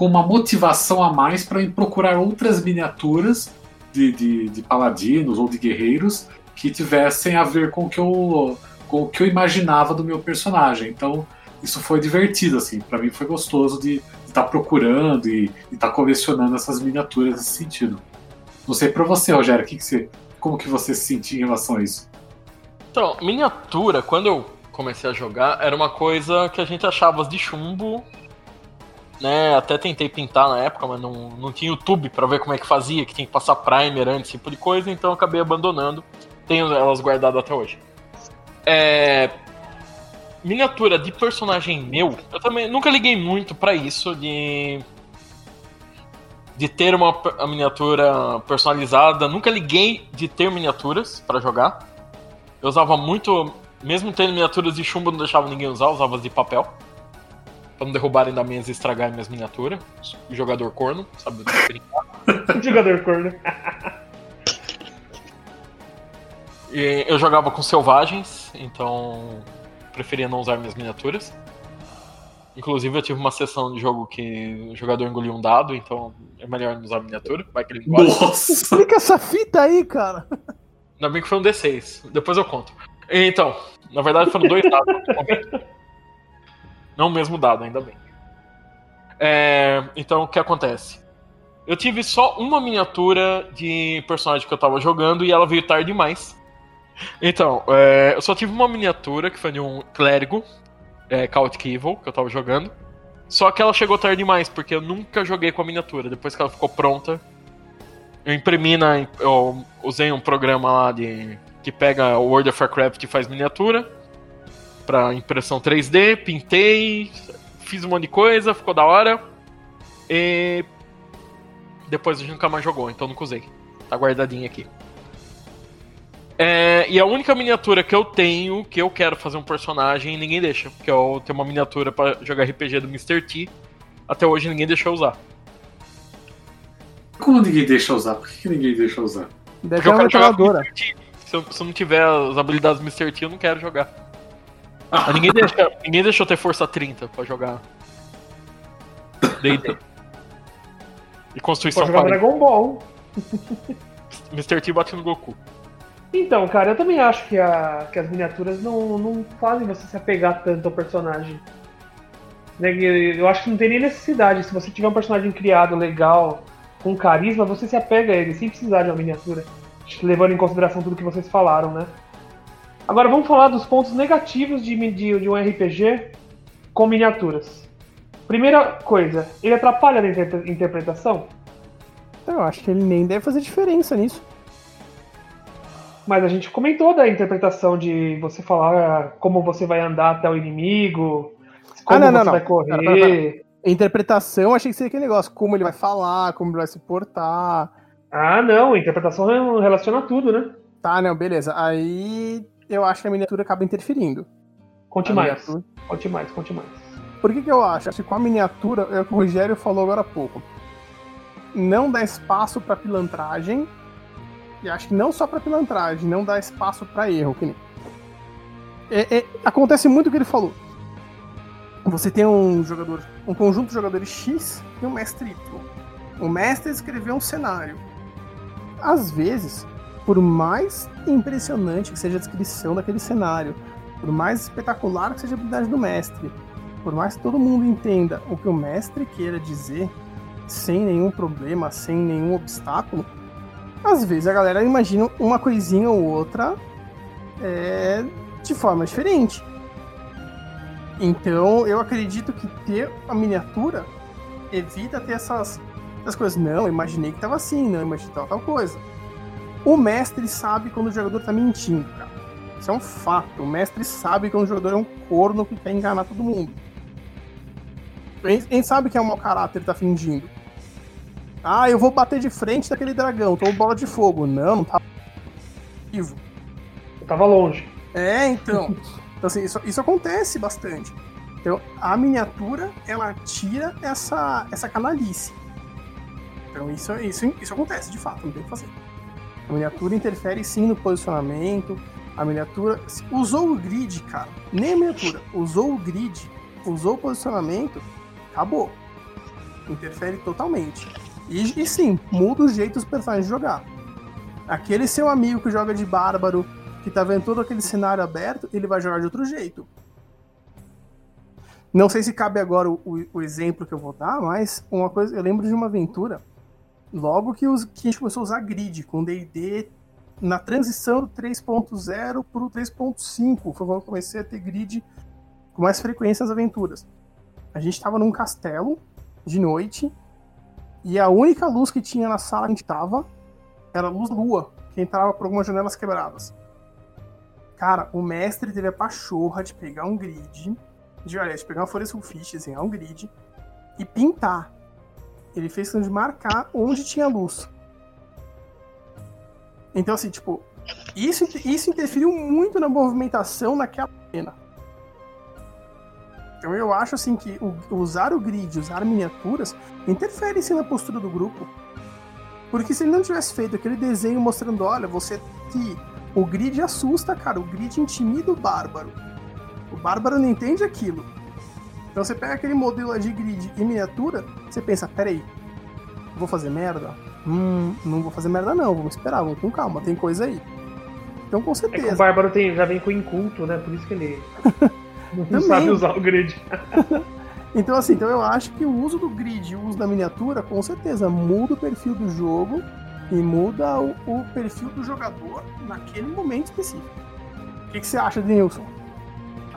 uma motivação a mais para procurar outras miniaturas de, de, de, paladinos ou de guerreiros que tivessem a ver com o que eu, com o que eu imaginava do meu personagem. Então, isso foi divertido, assim, para mim foi gostoso de estar tá procurando e estar tá colecionando essas miniaturas nesse sentido. Não sei para você, Rogério, que que você, como que você se sentia em relação a isso? Então, miniatura, quando eu comecei a jogar, era uma coisa que a gente achava de chumbo. Né, até tentei pintar na época, mas não, não tinha YouTube para ver como é que fazia, que tinha que passar primer antes, tipo de coisa, então eu acabei abandonando. Tenho elas guardadas até hoje. É, miniatura de personagem meu, eu também nunca liguei muito para isso de de ter uma, miniatura personalizada. Nunca liguei de ter miniaturas para jogar. Eu usava muito, mesmo tendo miniaturas de chumbo, não deixava ninguém usar, usava as de papel. Pra não derrubarem da mesa e estragarem minhas miniaturas. Jogador corno, sabe? Jogador corno. e eu jogava com selvagens, então preferia não usar minhas miniaturas. Inclusive eu tive uma sessão de jogo que o jogador engoliu um dado, então é melhor não usar miniatura. Vai que ele engole. Nossa! Explica essa fita aí, cara! Ainda bem que foi um D6. Depois eu conto. Então, na verdade foram dois dados. Não o mesmo dado, ainda bem. É, então, o que acontece? Eu tive só uma miniatura de personagem que eu tava jogando e ela veio tarde demais. Então, é, eu só tive uma miniatura que foi de um clérigo, é, Chaotic Evil, que eu tava jogando. Só que ela chegou tarde demais, porque eu nunca joguei com a miniatura. Depois que ela ficou pronta, eu imprimi na. Eu usei um programa lá de. que pega o World of Warcraft e faz miniatura. Pra impressão 3D, pintei, fiz um monte de coisa, ficou da hora. E. Depois a gente nunca mais jogou, então nunca usei. Tá guardadinho aqui. É, e a única miniatura que eu tenho, que eu quero fazer um personagem, ninguém deixa. Que eu tenho uma miniatura para jogar RPG do Mr. T. Até hoje ninguém deixou usar. Como ninguém deixa usar? Por que, que ninguém deixa usar? Deve Porque eu quero jogar com o metralhadora. Mr. T. Se eu, se eu não tiver as habilidades do Mr. T, eu não quero jogar. Mas ninguém, deixa, ninguém deixou eu ter força 30 pra jogar. D&D. E Pode Constituição jogar 40. Dragon Ball. Mr. T bate no Goku. Então, cara, eu também acho que, a- que as miniaturas não, não fazem você se apegar tanto ao personagem. Né, Eu acho que não tem nem necessidade. Se você tiver um personagem criado legal, com carisma, você se apega a ele, sem precisar de uma miniatura. Levando em consideração tudo que vocês falaram, né? Agora vamos falar dos pontos negativos de, de, de um RPG com miniaturas. Primeira coisa, ele atrapalha na inter- interpretação, Eu acho que ele nem deve fazer diferença nisso. mas a gente comentou da interpretação de você falar como você vai andar até o inimigo, como Ah, não, você não. vai correr. Pera, pera, pera. Interpretação, achei que seria aquele negócio, como ele vai falar, como ele vai se portar. Ah, não, interpretação relaciona tudo, né? Tá, não, beleza. Aí eu acho que a miniatura acaba interferindo. Conte A mais, miniatura- conte mais, conte mais. Por que, que eu acho? Acho que com a miniatura, é o que o Rogério falou agora há pouco. Não dá espaço pra pilantragem. E acho que não só pra pilantragem, não dá espaço pra erro. Que nem... É- é- acontece muito o que ele falou. Você tem um jogador, um conjunto de jogadores X e um mestre Y. O mestre escreveu um cenário. Às vezes, por mais impressionante que seja a descrição daquele cenário, por mais espetacular que seja a habilidade do mestre, por mais que todo mundo entenda o que o mestre queira dizer, sem nenhum problema, sem nenhum obstáculo, às vezes a galera imagina uma coisinha ou outra é, de forma diferente. Então eu acredito que ter a miniatura evita ter essas, essas coisas. Não, eu imaginei que tava assim, não, imaginei que tava tal coisa. O mestre sabe quando o jogador tá mentindo, cara. Isso é um fato. O mestre sabe quando o jogador é um corno que quer enganar todo mundo. Ele sabe que é um mau caráter ele tá fingindo. Ah, eu vou bater de frente daquele dragão, tô bola de fogo. Não, não tá vivo. Eu tava longe. É, então. Então, assim, isso, isso acontece bastante. Então, a miniatura, ela tira essa, essa canalice. Então, isso, isso, isso acontece, de fato, não tem o que fazer. A miniatura interfere sim no posicionamento. A miniatura. Usou o grid, cara. Nem a miniatura. Usou o grid, usou o posicionamento, acabou. Interfere totalmente. E, e sim, muda o jeito dos personagens jogar. Aquele seu amigo que joga de bárbaro, que tá vendo todo aquele cenário aberto, ele vai jogar de outro jeito. Não sei se cabe agora o, o- o exemplo que eu vou dar, mas uma coisa, eu lembro de uma aventura, logo que, os, que a gente começou a usar grid com D&D na transição do 3.0 pro 3.5, foi quando eu comecei a ter grid com mais frequência nas aventuras. A gente tava num castelo de noite e a única luz que tinha na sala que a gente tava era a luz lua, que entrava por algumas janelas quebradas. Cara, o mestre teve a pachorra de pegar um grid, de, aliás, de pegar uma folha sulfite, desenhar um grid e pintar. Ele fez questão de marcar onde tinha luz. Então, assim, tipo, isso, isso interferiu muito na movimentação naquela cena. Então eu acho assim que usar o grid, usar miniaturas, interfere sim na postura do grupo. Porque se ele não tivesse feito aquele desenho mostrando, olha, você que o grid assusta, cara, o grid intimida o bárbaro. O bárbaro não entende aquilo. Então você pega aquele modelo de grid em miniatura, você pensa, peraí, vou fazer merda? Hum, não vou fazer merda não, vamos esperar, vamos com calma, tem coisa aí. Então com É que o certeza. Bárbaro tem, já vem com inculto, né? Por isso que ele não sabe usar o grid. Então, assim, então eu acho que o uso do grid e o uso da miniatura, com certeza, muda o perfil do jogo e muda o, o perfil do jogador naquele momento específico. O que, que você acha, Denilson?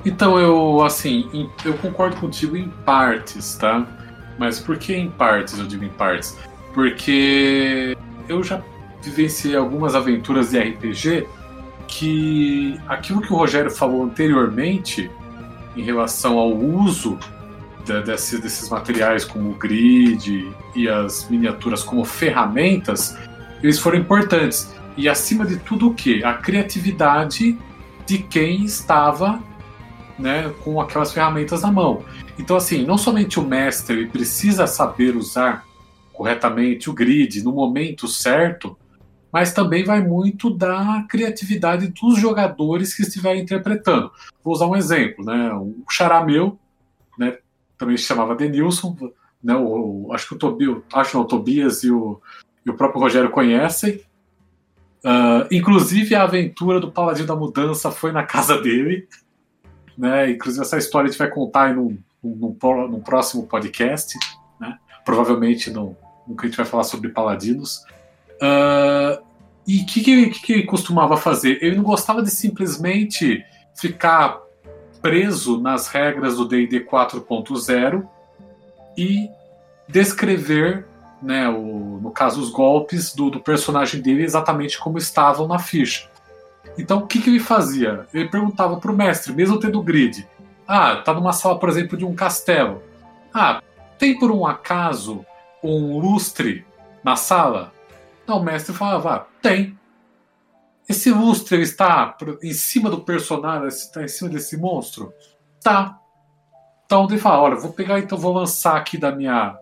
Então eu, assim, eu concordo contigo em partes, tá? Mas por que em partes? Eu digo em partes. Porque eu já vivenciei algumas aventuras de RPG que aquilo que o Rogério falou anteriormente em relação ao uso da- desse- desses materiais como o grid e as miniaturas como ferramentas, eles foram importantes. E acima de tudo o que? A criatividade de quem estava né, com aquelas ferramentas na mão. Então, assim, não somente o mestre precisa saber usar corretamente o grid no momento certo, mas também vai muito da criatividade dos jogadores que estiverem interpretando. Vou usar um exemplo, né? O Charameu, né, também se chamava Denilson, né, o, acho que o Tobias, acho que o Tobias e o, e o próprio Rogério conhecem. Uh, inclusive a aventura do Paladino da Mudança foi na casa dele. Né? Inclusive essa história a gente vai contar num, próximo podcast, né? provavelmente no, no que a gente vai falar sobre paladinos. Uh, e o que, que, que ele costumava fazer? Ele não gostava de simplesmente ficar preso nas regras do D&D 4.0 e descrever, né, o, no caso, os golpes do, do, personagem dele exatamente como estavam na ficha. Então, o que, que ele fazia? Ele perguntava para o mestre, mesmo tendo grid, ah, tá numa sala, por exemplo, de um castelo. Ah, tem por um acaso um lustre na sala? Não, o mestre falava, ah, tem. Esse lustre está em cima do personagem, está em cima desse monstro? Tá. Então ele fala, olha, vou pegar então, vou lançar aqui da minha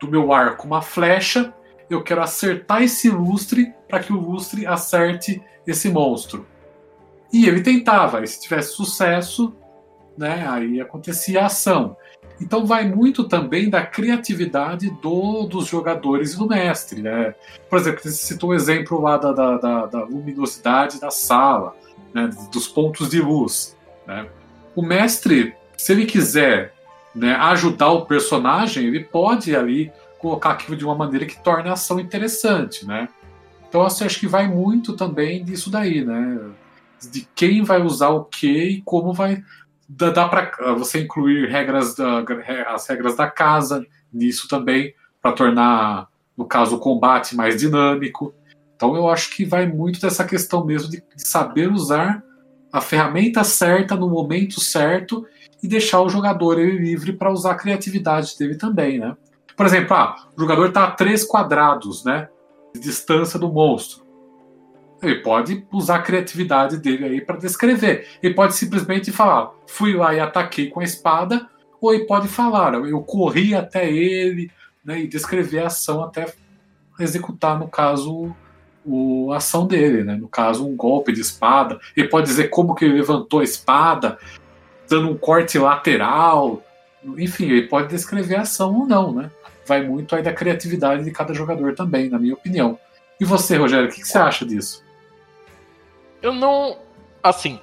do meu arco uma flecha, eu quero acertar esse lustre para que o lustre acerte esse monstro. E ele tentava, e se tivesse sucesso, né, aí acontecia a ação. Então vai muito também da criatividade do, dos jogadores e do mestre. Né? Por exemplo, você citou o exemplo lá da, da, da, da luminosidade da sala, né? dos pontos de luz. Né? O mestre, se ele quiser né, ajudar o personagem, ele pode ali colocar aquilo de uma maneira que torne a ação interessante. Né? Então eu acho que vai muito também disso daí, né? De quem vai usar o que e como vai dá, dá para ah, você incluir regras da, as regras da casa nisso também para tornar no caso o combate mais dinâmico. Então eu acho que vai muito dessa questão mesmo de, de saber usar a ferramenta certa no momento certo e deixar o jogador livre para usar a criatividade dele também, né? Por exemplo, ah, o jogador está a três quadrados, né, de distância do monstro. Ele pode usar a criatividade dele aí para descrever. Ele pode simplesmente falar: fui lá e ataquei com a espada, ou ele pode falar: eu corri até ele né, e descrever a ação até executar, no caso, o, a ação dele. Né? No caso, um golpe de espada. Ele pode dizer como que ele levantou a espada, dando um corte lateral. Enfim, ele pode descrever a ação ou não. Né? Vai muito aí da criatividade de cada jogador também, na minha opinião. E você, Rogério, o que, que você acha disso? Eu não. Assim,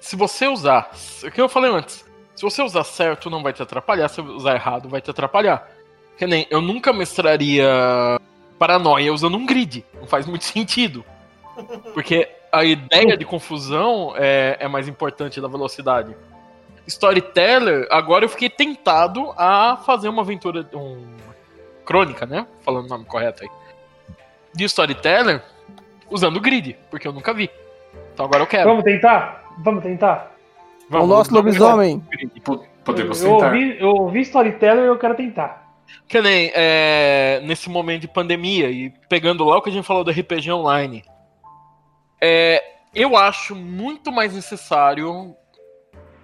se você usar. O que eu falei antes. Se você usar certo, não vai te atrapalhar. Se usar errado, vai te atrapalhar. Que nem eu nunca mestraria paranoia usando um grid. Não faz muito sentido. Porque a ideia de confusão é, é mais importante da velocidade. Storyteller, agora eu fiquei tentado a fazer uma aventura. Um, crônica, né? Falando o nome correto aí. De Storyteller usando grid, porque eu nunca vi. Então agora eu quero. Vamos tentar? Vamos tentar? Vamos, o nosso lobisomem. Podemos eu, tentar. Ouvi, eu ouvi Storyteller e eu quero tentar. Que nem é, nesse momento de pandemia e pegando lá o que a gente falou do RPG online. É, eu acho muito mais necessário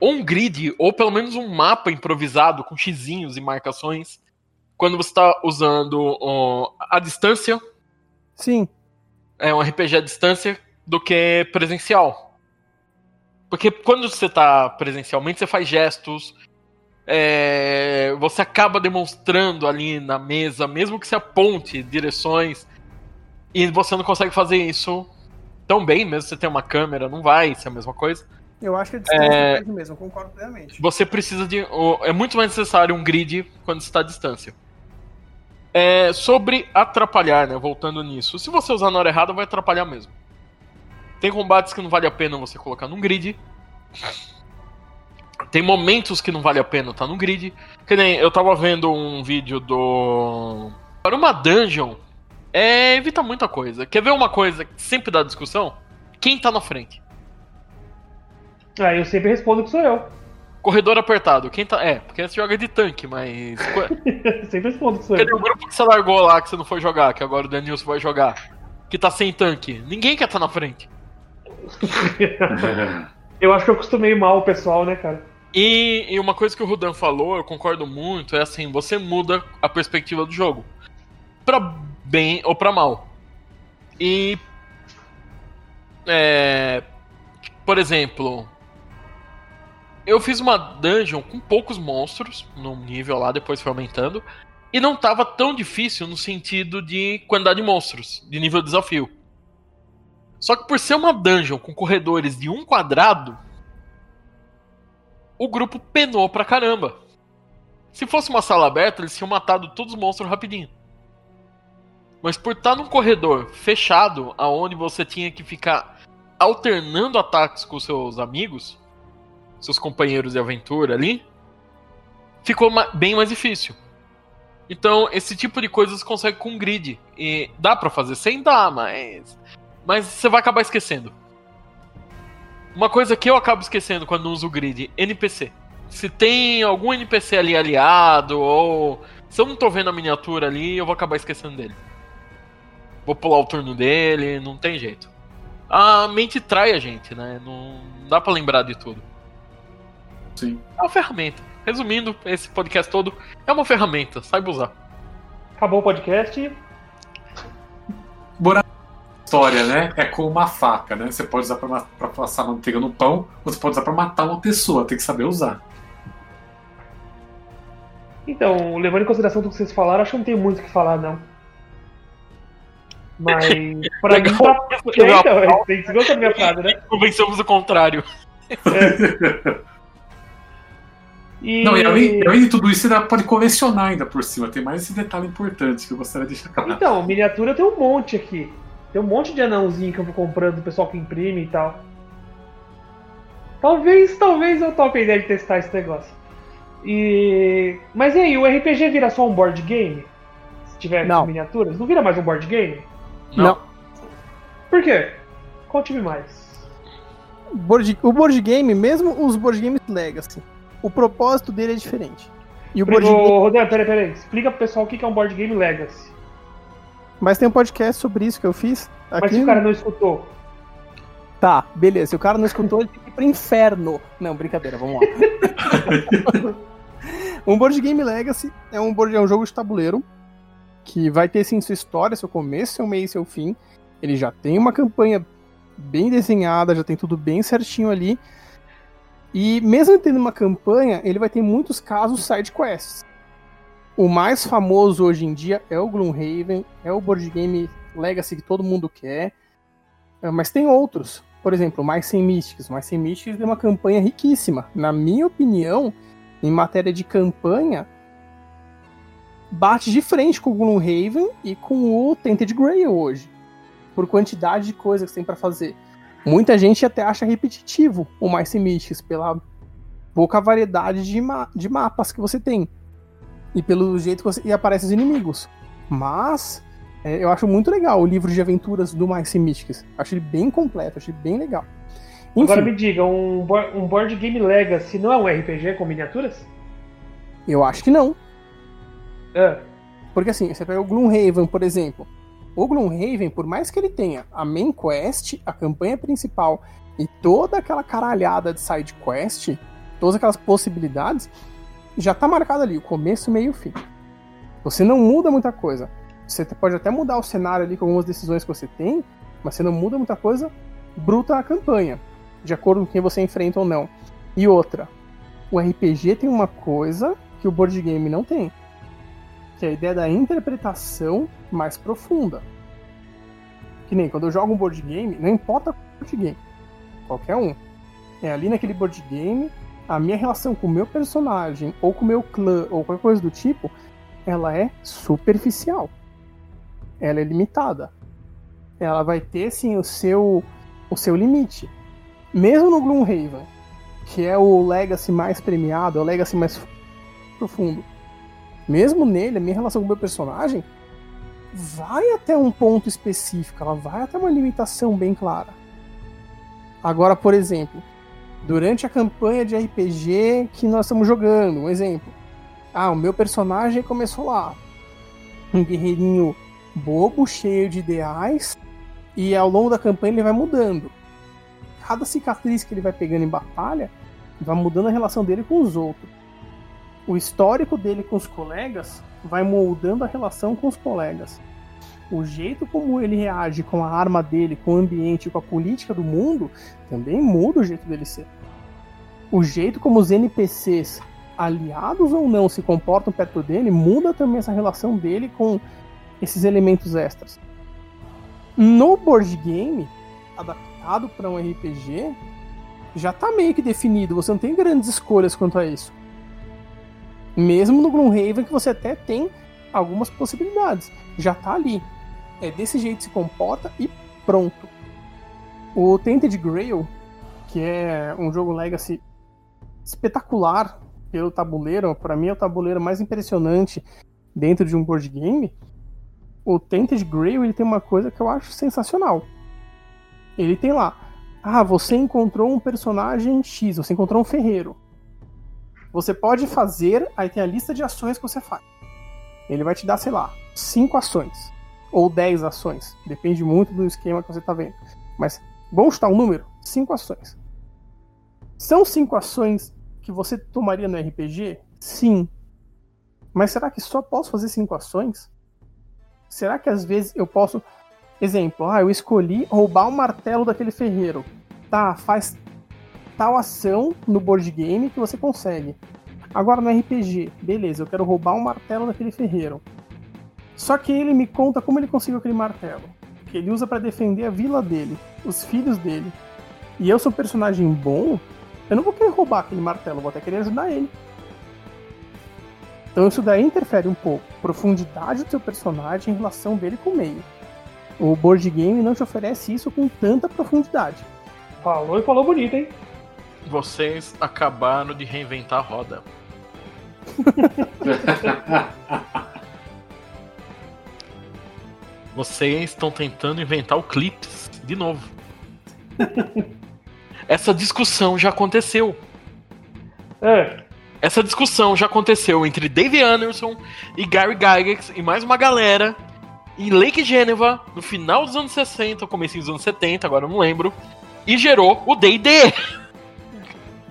ou um grid, ou pelo menos um mapa improvisado com xizinhos e marcações, quando você está usando a distância. Sim. É um RPG à distância do que presencial. Porque quando você está presencialmente, você faz gestos, é, você acaba demonstrando ali na mesa, mesmo que você aponte direções, e você não consegue fazer isso tão bem, mesmo se você tem uma câmera, não vai ser a mesma coisa. Eu acho que a distância é, é mesmo, concordo plenamente. Você precisa de. É muito mais necessário um grid quando está à distância. É, sobre atrapalhar, né? Voltando nisso. Se você usar na hora errada, vai atrapalhar mesmo. Tem combates que não vale a pena você colocar num grid. Tem momentos que não vale a pena estar tá no grid. Que nem eu tava vendo um vídeo do. Para uma dungeon, é evita muita coisa. Quer ver uma coisa que sempre dá discussão? Quem tá na frente? Ah, eu sempre respondo que sou eu. Corredor apertado, quem tá. É, porque você joga de tanque, mas. sempre respondo que sou Cadê eu. o grupo que você largou lá que você não foi jogar, que agora o Denilson vai jogar? que tá sem tanque. Ninguém quer estar tá na frente. eu acho que eu acostumei mal o pessoal, né, cara? E, e, uma coisa que o Rudan falou, eu concordo muito, é assim, você muda a perspectiva do jogo. Pra bem ou pra mal. E. É, por exemplo. Eu fiz uma dungeon com poucos monstros, num nível lá, depois foi aumentando. E não tava tão difícil no sentido de quantidade de monstros, de nível de desafio. Só que por ser uma dungeon com corredores de um quadrado, o grupo penou pra caramba. Se fosse uma sala aberta, eles tinham matado todos os monstros rapidinho. Mas por estar num corredor fechado, aonde você tinha que ficar alternando ataques com seus amigos, seus companheiros de aventura ali, ficou bem mais difícil. Então, esse tipo de coisa você consegue com grid. E dá para fazer sem dar, mas. Mas você vai acabar esquecendo. Uma coisa que eu acabo esquecendo quando uso o grid: NPC. Se tem algum NPC ali aliado, ou se eu não tô vendo a miniatura ali, eu vou acabar esquecendo dele. Vou pular o turno dele, não tem jeito. A mente trai a gente, né? Não dá para lembrar de tudo. Sim. É uma ferramenta. Resumindo, esse podcast todo é uma ferramenta, saiba usar. Acabou o podcast. Bora história, né? É com uma faca, né? Você pode usar pra, pra passar manteiga no pão, ou você pode usar pra matar uma pessoa, tem que saber usar. Então, levando em consideração tudo que vocês falaram, acho que não tem muito o que falar, não. Mas, pra mim, tá... é, então, tem que minha frase, né? Convencemos o contrário. É. E... Não, e além, além, de tudo isso, ainda pode colecionar ainda por cima. Tem mais esse detalhe importante que eu gostaria de deixar claro. Então, miniatura tem um monte aqui. Tem um monte de anãozinho que eu vou comprando do pessoal que imprime e tal. Talvez, talvez eu tope a ideia de testar esse negócio. E... Mas e aí, o RPG vira só um board game? Se tiver não. miniaturas? Não vira mais um board game? Não. não. Por quê? Conte-me mais. Board, o board game, mesmo os board games Legacy, o propósito dele é diferente. E o board game... Rodrigo, peraí, peraí. Explica pro pessoal o que é um board game legacy. Mas tem um podcast sobre isso que eu fiz. Aqui... Mas se o cara não escutou. Tá, beleza. Se o cara não escutou, ele tem que ir pro inferno. Não, brincadeira, vamos lá. um board game legacy é um, board, é um jogo de tabuleiro que vai ter sim sua história, seu começo, seu meio e seu fim. Ele já tem uma campanha bem desenhada, já tem tudo bem certinho ali. E mesmo tendo uma campanha, ele vai ter muitos casos side quests. O mais famoso hoje em dia é o Gloomhaven, é o board game Legacy que todo mundo quer. É, mas tem outros. Por exemplo, Mais Sem Mystics. Mais Sem Mystics tem uma campanha riquíssima. Na minha opinião, em matéria de campanha, bate de frente com o Gloomhaven e com o Tainted Grail hoje. Por quantidade de coisas que tem para fazer. Muita gente até acha repetitivo o Mais Mystics pela pouca variedade de, ma de mapas que você tem. E pelo jeito que você e aparecem os inimigos. Mas é, eu acho muito legal o livro de aventuras do Mais Mystics. Acho ele bem completo, acho ele bem legal. Enfim, Agora me diga, um, um board game Legacy não é um RPG com miniaturas? Eu acho que não. É. Porque assim, você pega o Gloomhaven, por exemplo. O Gloomhaven, por mais que ele tenha a main quest, a campanha principal e toda aquela caralhada de side quest, todas aquelas possibilidades, já tá marcado ali, o começo, meio e fim. Você não muda muita coisa. Você pode até mudar o cenário ali com algumas decisões que você tem, mas você não muda muita coisa bruta a campanha, de acordo com quem você enfrenta ou não. E outra, o RPG tem uma coisa que o board game não tem, que é a ideia da interpretação mais profunda. Que nem quando eu jogo um board game, não importa o board game, qualquer um. É ali naquele board game, a minha relação com o meu personagem, ou com o meu clã, ou qualquer coisa do tipo, ela é superficial. Ela é limitada. Ela vai ter, sim, o seu, o seu limite. Mesmo no Gloomhaven, que é o Legacy mais premiado, é o Legacy mais profundo. Mesmo nele, a minha relação com o meu personagem vai até um ponto específico, ela vai até uma limitação bem clara. Agora, por exemplo, durante a campanha de RPG que nós estamos jogando, um exemplo. Ah, o meu personagem começou lá. Um guerreirinho bobo, cheio de ideais, E ao longo da campanha ele vai mudando. Cada cicatriz que ele vai pegando em batalha vai mudando a relação dele com os outros. O histórico dele com os colegas vai moldando a relação com os colegas. O jeito como ele reage com a arma dele, com o ambiente, com a política do mundo, também muda o jeito dele ser. O jeito como os NPCs, aliados ou não, se comportam perto dele, muda também essa relação dele com esses elementos extras. No board game, adaptado para um RPG, já está meio que definido, você não tem grandes escolhas quanto a isso. Mesmo no Gloomhaven que você até tem algumas possibilidades, já está ali. É desse jeito se comporta e pronto. O Tainted Grail, que é um jogo Legacy espetacular pelo tabuleiro, para mim é o tabuleiro mais impressionante dentro de um board game. O Tainted Grail ele tem uma coisa que eu acho sensacional. Ele tem lá, ah, você encontrou um personagem X, você encontrou um ferreiro. Você pode fazer, aí tem a lista de ações que você faz. Ele vai te dar, sei lá, 5 ações. Ou 10 ações. Depende muito do esquema que você está vendo. Mas vamos chutar um número: 5 ações. São 5 ações que você tomaria no RPG? Sim. Mas será que só posso fazer 5 ações? Será que às vezes eu posso. Exemplo, ah, eu escolhi roubar o martelo daquele ferreiro. Tá, faz tal ação no board game que você consegue. Agora no RPG, beleza, eu quero roubar um martelo daquele ferreiro. Só que ele me conta como ele conseguiu aquele martelo. Que ele usa para defender a vila dele, os filhos dele. E eu sou um personagem bom, eu não vou querer roubar aquele martelo, vou até querer ajudar ele. Então isso daí interfere um pouco. Profundidade do seu personagem em relação dele com o meio. O board game não te oferece isso com tanta profundidade. Falou e falou bonito, hein? Vocês acabaram de reinventar a roda. Vocês estão tentando inventar o Clips de novo. Essa discussão já aconteceu. É. Essa discussão já aconteceu entre Dave Anderson e Gary Gygax e mais uma galera em Lake Geneva no final dos anos 60, começo dos anos 70, agora eu não lembro, e gerou o D&D.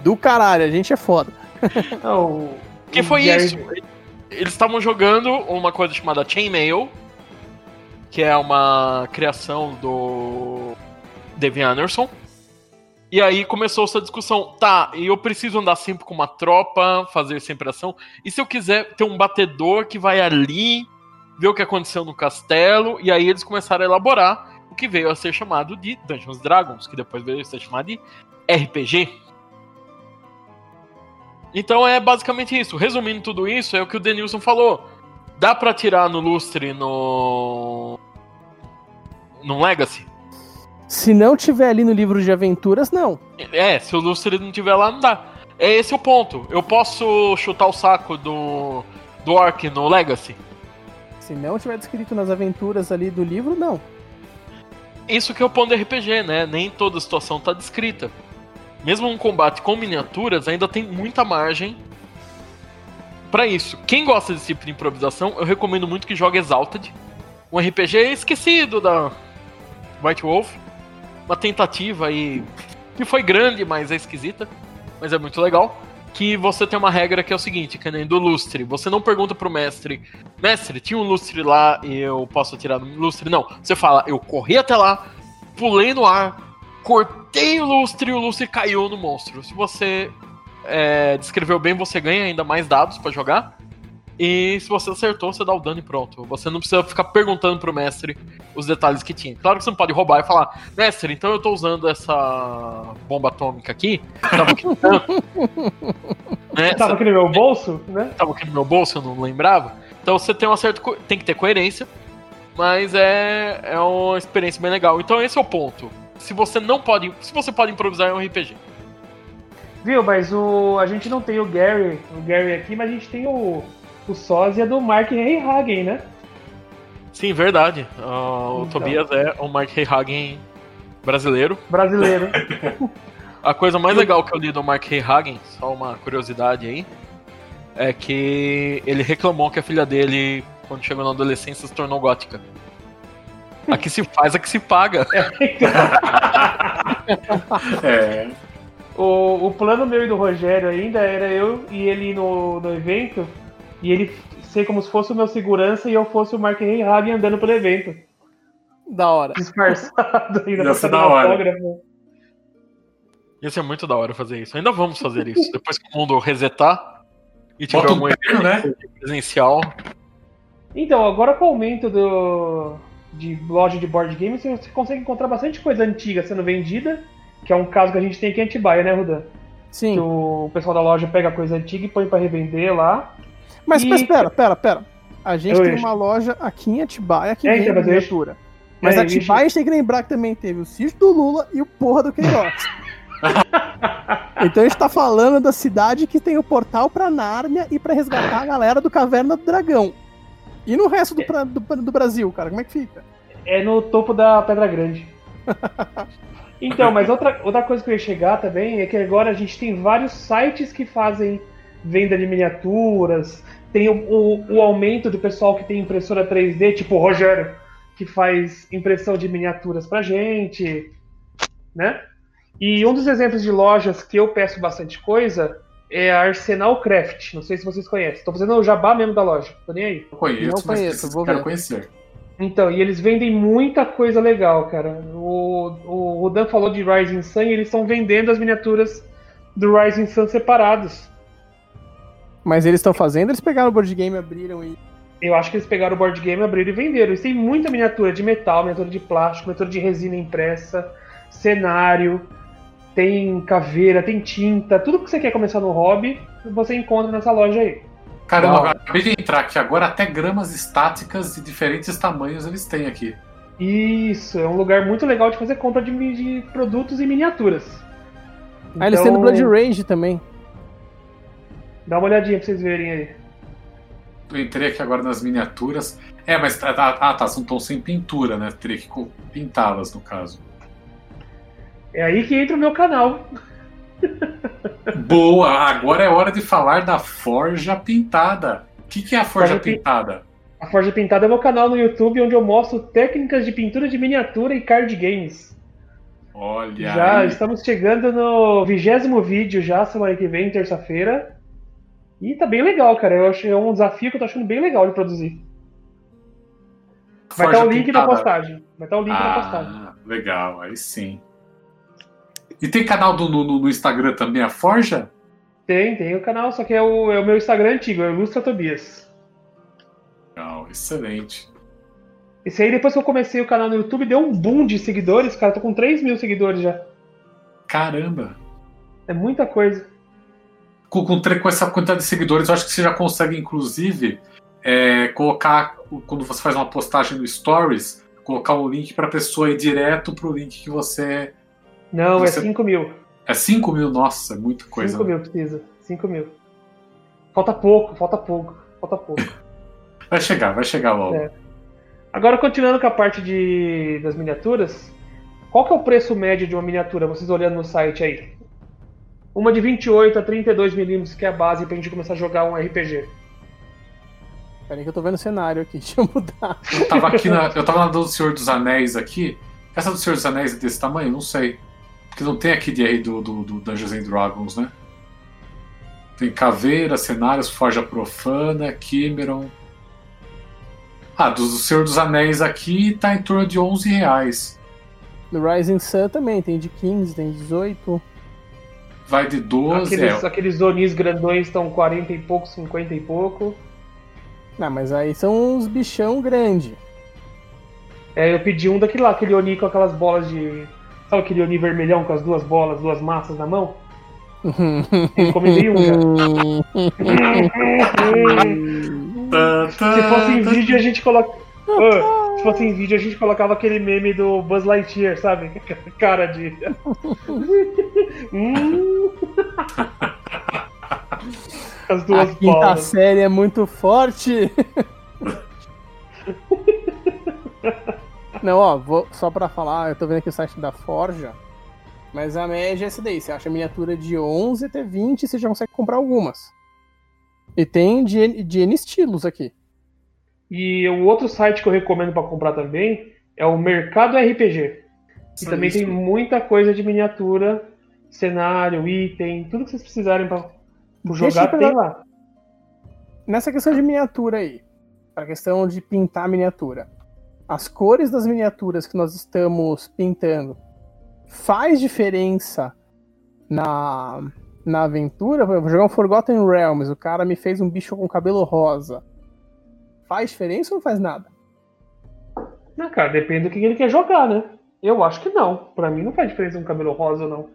Do caralho, a gente é foda. Não, Que foi isso? Eles estavam jogando uma coisa chamada Chainmail, que é uma criação do Dave Anderson. E aí começou essa discussão. Tá, e eu preciso andar sempre com uma tropa, fazer sempre ação. E se eu quiser ter um batedor que vai ali, ver o que aconteceu no castelo, e aí eles começaram a elaborar o que veio a ser chamado de Dungeons and Dragons, que depois veio a ser chamado de RPG. Então é basicamente isso. Resumindo tudo isso, é o que o Denilson falou. Dá pra tirar no lustre no. no Legacy? Se não tiver ali no livro de aventuras, não. É, se o lustre não tiver lá, não dá. É esse o ponto. Eu posso chutar o saco do. do Orc no Legacy? Se não tiver descrito nas aventuras ali do livro, não. Isso que é o ponto do RPG, né? Nem toda situação tá descrita. Mesmo um combate com miniaturas, ainda tem muita margem Pra isso. Quem gosta desse tipo de improvisação, eu recomendo muito que jogue Exalted. Um RPG esquecido da White Wolf. Uma tentativa aí que foi grande, mas é esquisita. Mas é muito legal. Que você tem uma regra que é o seguinte, que nem do lustre. Você não pergunta pro mestre, mestre, tinha um lustre lá e eu posso tirar do lustre? Não. Você fala, eu corri até lá, pulei no ar, cortei o lustre e o lustre caiu no monstro. Se você é, descreveu bem, você ganha ainda mais dados pra jogar. E se você acertou, você dá o dano e pronto. Você não precisa ficar perguntando pro mestre os detalhes que tinha. Claro que você não pode roubar e falar, mestre, então eu tô usando essa bomba atômica aqui. Tava aqui, no canto." né? Tava aqui no meu bolso, né? tava aqui no meu bolso, eu não lembrava. Então você tem uma certa. co- tem que ter coerência. Mas é, é uma experiência bem legal. Então esse é o ponto. Se você não pode. Se você pode improvisar é um RPG. Viu, mas o, a gente não tem o Gary, o Gary aqui, mas a gente tem o, o sósia do Mark Hagen, né? Sim, verdade. Ah, o Então. Tobias é o Mark Hagen brasileiro. Brasileiro. A coisa mais legal que eu li do Mark Hagen, só uma curiosidade aí, é que ele reclamou que a filha dele, quando chegou na adolescência, se tornou gótica. A que se faz, a que se paga. É. O, o plano meu e do Rogério ainda era eu e ele no, no evento e ele ser como se fosse o meu segurança e eu fosse o Mark Hagen andando pelo evento. Da hora. Disfarçado ainda Ia ser da hora. autógrafo. Ia ser muito da hora fazer isso. Ainda vamos fazer isso. Depois que o mundo resetar e tiver Bota algum um prêmio, né? evento presencial. Então, agora com o aumento do, de loja de board games, você consegue encontrar bastante coisa antiga sendo vendida, que é um caso que a gente tem aqui em Atibaia, né, Rudan? Sim. Que o pessoal da loja pega coisa antiga e põe pra revender lá. Mas, E- mas pera, pera, pera. A gente Eu tem uma loja aqui em Atibaia que É, vende então, mas eu acho- miniatura. Mas É, a eu acho- Atibaia tem que lembrar que também teve o sítio do Lula e o porra do Queiroz. então a gente tá falando da cidade que tem o portal pra Nárnia e pra resgatar a galera do Caverna do Dragão. E no resto do, pra- do, do Brasil, cara, como é que fica? É no topo da Pedra Grande. Então, mas outra, outra coisa que eu ia chegar também é que agora a gente tem vários sites que fazem venda de miniaturas, tem o, o, o aumento do pessoal que tem impressora 3D, tipo o Rogério, que faz impressão de miniaturas pra gente, né? E um dos exemplos de lojas que eu peço bastante coisa é a Arsenal Craft. Não sei se vocês conhecem. Tô fazendo o jabá mesmo da loja. Tô nem aí. Não conheço, Não mas conheço, preciso- vou quero ver. conhecer. Então, e eles vendem muita coisa legal, cara. O, o Rodan falou de Rising Sun e eles estão vendendo as miniaturas do Rising Sun separados. Mas eles estão fazendo, eles pegaram o board game, abriram e. Eu acho que eles pegaram o board game, abriram e venderam. Eles têm muita miniatura de metal, miniatura de plástico, miniatura de resina impressa, cenário, tem caveira, tem tinta, tudo que você quer começar no hobby, você encontra nessa loja aí. Caramba, agora, acabei de entrar aqui agora, até gramas estáticas de diferentes tamanhos eles têm aqui. Isso, é um lugar muito legal de fazer compra de, de produtos e miniaturas. Ah, eles têm no Então, Blood Rage também. Dá uma olhadinha pra vocês verem aí. Eu entrei aqui agora nas miniaturas. É, mas tá, tá, ah, tá, são tão sem pintura, né? Teria que pintá-las, no caso. É aí que entra o meu canal. Boa! Agora é hora de falar da forja pintada. O que, que é a forja Forja pin- pintada? A Forja Pintada é meu canal no YouTube onde eu mostro técnicas de pintura de miniatura e card games. Olha já aí. estamos chegando no vigésimo vídeo já, semana que vem, terça-feira. E tá bem legal, cara. Eu acho é um desafio que eu tô achando bem legal de produzir. Vai estar o link na pintada. postagem. Vai estar o link na postagem. Ah, legal, aí sim. E tem canal do, no, no Instagram também, a Forja? Tem, tem o canal, só que é o, é o meu Instagram antigo, é o Ilustra Tobias. Legal, excelente. Esse aí, depois que eu comecei o canal no YouTube, deu um boom de seguidores, cara. Tô com 3 mil seguidores já. Caramba! É muita coisa. Com, com, com essa quantidade de seguidores, eu acho que você já consegue, inclusive, é, colocar, quando você faz uma postagem no Stories, colocar um link para a pessoa ir direto pro link que você. Não, Você- é 5 mil. É 5 mil? Nossa, é muita coisa. 5 né? mil precisa. 5 mil. Falta pouco, falta pouco, falta pouco. Vai chegar, vai chegar logo. É. Agora, continuando com a parte de, das miniaturas, qual que é o preço médio de uma miniatura, vocês olhando no site aí? Uma de 28 a 32 milímetros, que é a base pra gente começar a jogar um RPG. Peraí que eu tô vendo o cenário aqui, deixa eu mudar. Eu tava aqui na. Eu tava na do Senhor dos Anéis aqui. Essa do Senhor dos Anéis é desse tamanho? Não sei. Porque não tem aqui de aí do, do, do Dungeons and Dragons, né? Tem caveira, cenários, forja profana, Kimeron. Ah, do, do Senhor dos Anéis aqui tá em torno de 11 reais. No Rising Sun também, tem de 15, tem 18. Vai de 12. Aqueles, é, aqueles Onis grandões estão 40 e pouco, 50 e pouco. Não, mas aí são uns bichão grande. É, eu pedi um daquele lá, aquele Oni com aquelas bolas de. Sabe aquele Oni vermelhão com as duas bolas, duas massas na mão? Encomendei um já. Se fosse em vídeo a gente coloca. Se fosse em vídeo a gente colocava aquele meme do Buzz Lightyear, sabe? Cara de. Hum. As A duas quinta bolas. série é muito forte. Não, ó, vou, só pra falar, eu tô vendo aqui o site da Forja, mas a média é essa daí. Você acha miniatura de 11 até 20 você já consegue comprar algumas. E tem de, N- de N estilos aqui. E o outro site que eu recomendo pra comprar também é o Mercado RPG. E Só também isso. tem muita coisa de miniatura, cenário, item, tudo que vocês precisarem Deixa jogar eu tem lá. Nessa questão de miniatura aí, a questão de pintar miniatura, as cores das miniaturas que nós estamos pintando faz diferença na, na aventura? Vou jogar um Forgotten Realms, o cara me fez um bicho com cabelo rosa. Faz diferença ou não faz nada? Não, cara, depende do que ele quer jogar, né? Eu acho que não. Pra mim não faz diferença um cabelo rosa ou não.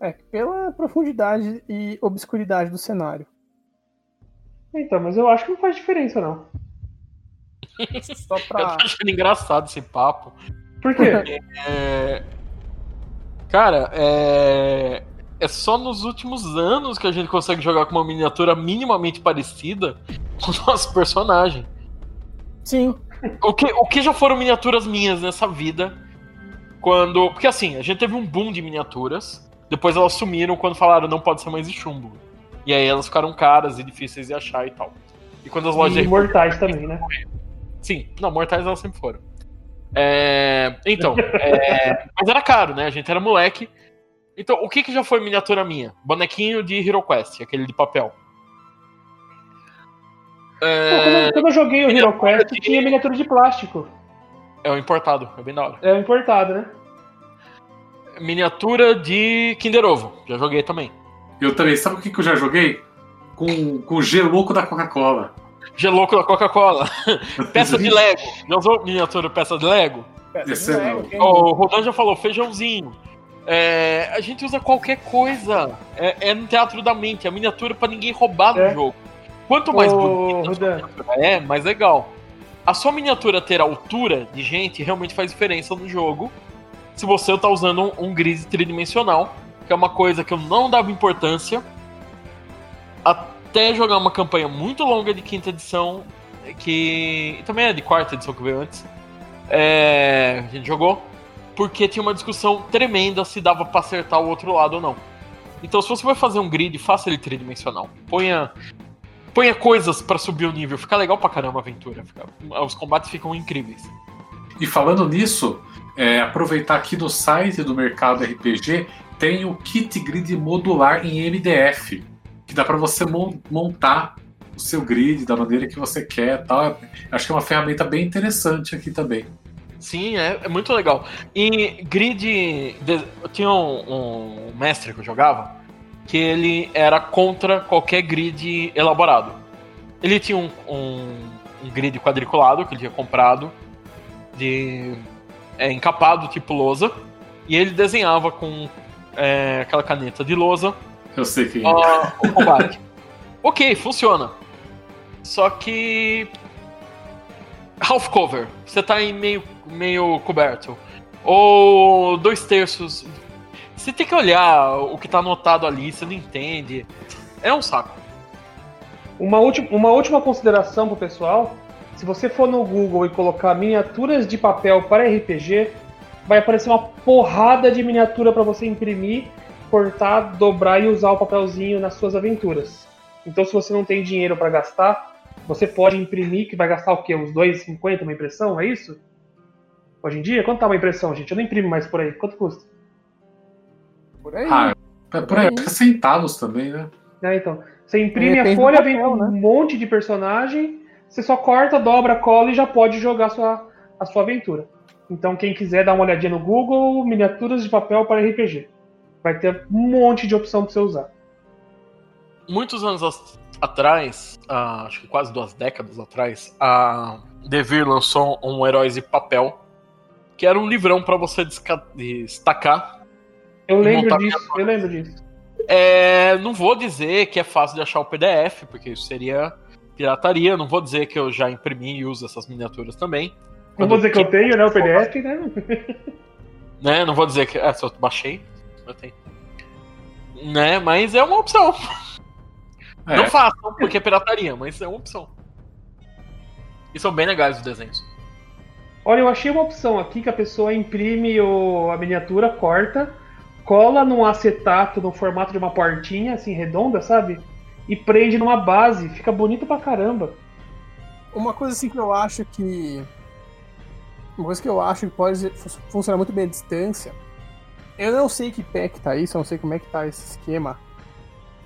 É, pela profundidade e obscuridade do cenário. Então, mas eu acho que não faz diferença, não. Só Eu pra. tô achando engraçado esse papo. Por quê? É, Cara, é... é só nos últimos anos que a gente consegue jogar com uma miniatura minimamente parecida com o nosso personagem. Sim, O que, o que já foram miniaturas minhas nessa vida? Quando. Porque assim, a gente teve um boom de miniaturas. Depois elas sumiram quando falaram não pode ser mais de chumbo. E aí elas ficaram caras e difíceis de achar e tal. E quando as lojas E imortais também, né? Sim, não, mortais elas sempre foram. É, Então, é, mas era caro, né? A gente era moleque. Então, o que, que já foi miniatura minha? Bonequinho de Hero Quest, aquele de papel. Pô, É, quando, quando eu joguei o Hero Quest, tinha miniatura de plástico. é o importado, é bem da hora. É o importado, né? Miniatura de Kinder Ovo, já joguei também. Eu também. Sabe o que, que eu já joguei? Com, com o geloco da Coca-Cola. Geloco da Coca-Cola. Peça de Lego. Já usou miniatura peça de Lego? Esse é não. O Rodan já falou, feijãozinho. É, a gente usa qualquer coisa. É, é no teatro da mente, a miniatura pra ninguém roubar no É. jogo. Quanto mais Ô, bonita é, mais legal. A sua miniatura ter altura de gente realmente faz diferença no jogo. Se você tá usando um, um grid tridimensional, que é uma coisa que eu não dava importância, até jogar uma campanha muito longa de quinta edição, que também é de quarta edição que veio antes. É, a gente jogou porque tinha uma discussão tremenda se dava pra acertar o outro lado ou não. Então, se você vai fazer um grid, faça ele tridimensional. Ponha, ponha coisas pra subir o nível. Fica legal pra caramba a aventura. Fica- os combates ficam incríveis. E falando nisso, é, aproveitar aqui no site do Mercado RPG tem o kit grid modular em MDF, que dá para você mon- montar o seu grid da maneira que você quer, tal. Acho que é uma ferramenta bem interessante aqui também. Sim, é, é muito legal. E grid. eu tinha um, um mestre que eu jogava que ele era contra qualquer grid elaborado. Ele tinha um, um- um grid quadriculado que ele tinha comprado, de é, encapado tipo lousa, e ele desenhava com é, aquela caneta de lousa Eu sei que. ó, o combate. ok, funciona. Só que. Half cover. Você tá em meio, meio coberto. Ou dois terços. Você tem que olhar o que tá anotado ali, você não entende. É um saco. Uma última, uma última consideração pro pessoal. Se você for no Google e colocar miniaturas de papel para RPG, vai aparecer uma porrada de miniatura para você imprimir, cortar, dobrar e usar o papelzinho nas suas aventuras. Então, se você não tem dinheiro para gastar, você pode imprimir, que vai gastar o quê? Uns 2,50 uma impressão, é isso? Hoje em dia? Quanto tá uma impressão, gente? Eu não imprimo mais por aí. Quanto custa? por aí. Ah, é por aí, fica centavos também, né? É, então. Você imprime a folha, papel, vem com né? um monte de personagem, você só corta, dobra, cola e já pode jogar a sua, a sua aventura. Então, quem quiser dar uma olhadinha no Google, miniaturas de papel para RPG. Vai ter um monte de opção para você usar. Muitos anos atrás, ah, acho que quase duas décadas atrás, a Devir lançou um Heróis de Papel, que era um livrão pra você destacar Eu E lembro disso, eu lembro disso. É, não vou dizer que é fácil de achar o PDF, porque isso seria pirataria. Não vou dizer que eu já imprimi e uso essas miniaturas também. Não vou dizer que eu tenho, né? O PDF, né? Né? Não vou dizer que. É, eu baixei, eu tenho. Né? Mas é uma opção. É, Não façam, porque é pirataria, mas é uma opção. E são bem legais os desenhos. Olha, eu achei uma opção aqui que a pessoa imprime o, a miniatura, corta, cola num acetato no formato de uma portinha, assim, redonda, sabe? E prende numa base. Fica bonito pra caramba. Uma coisa assim que eu acho que Uma coisa que eu acho que pode funcionar muito bem à distância. Eu não sei que pé que tá isso, eu não sei como é que tá esse esquema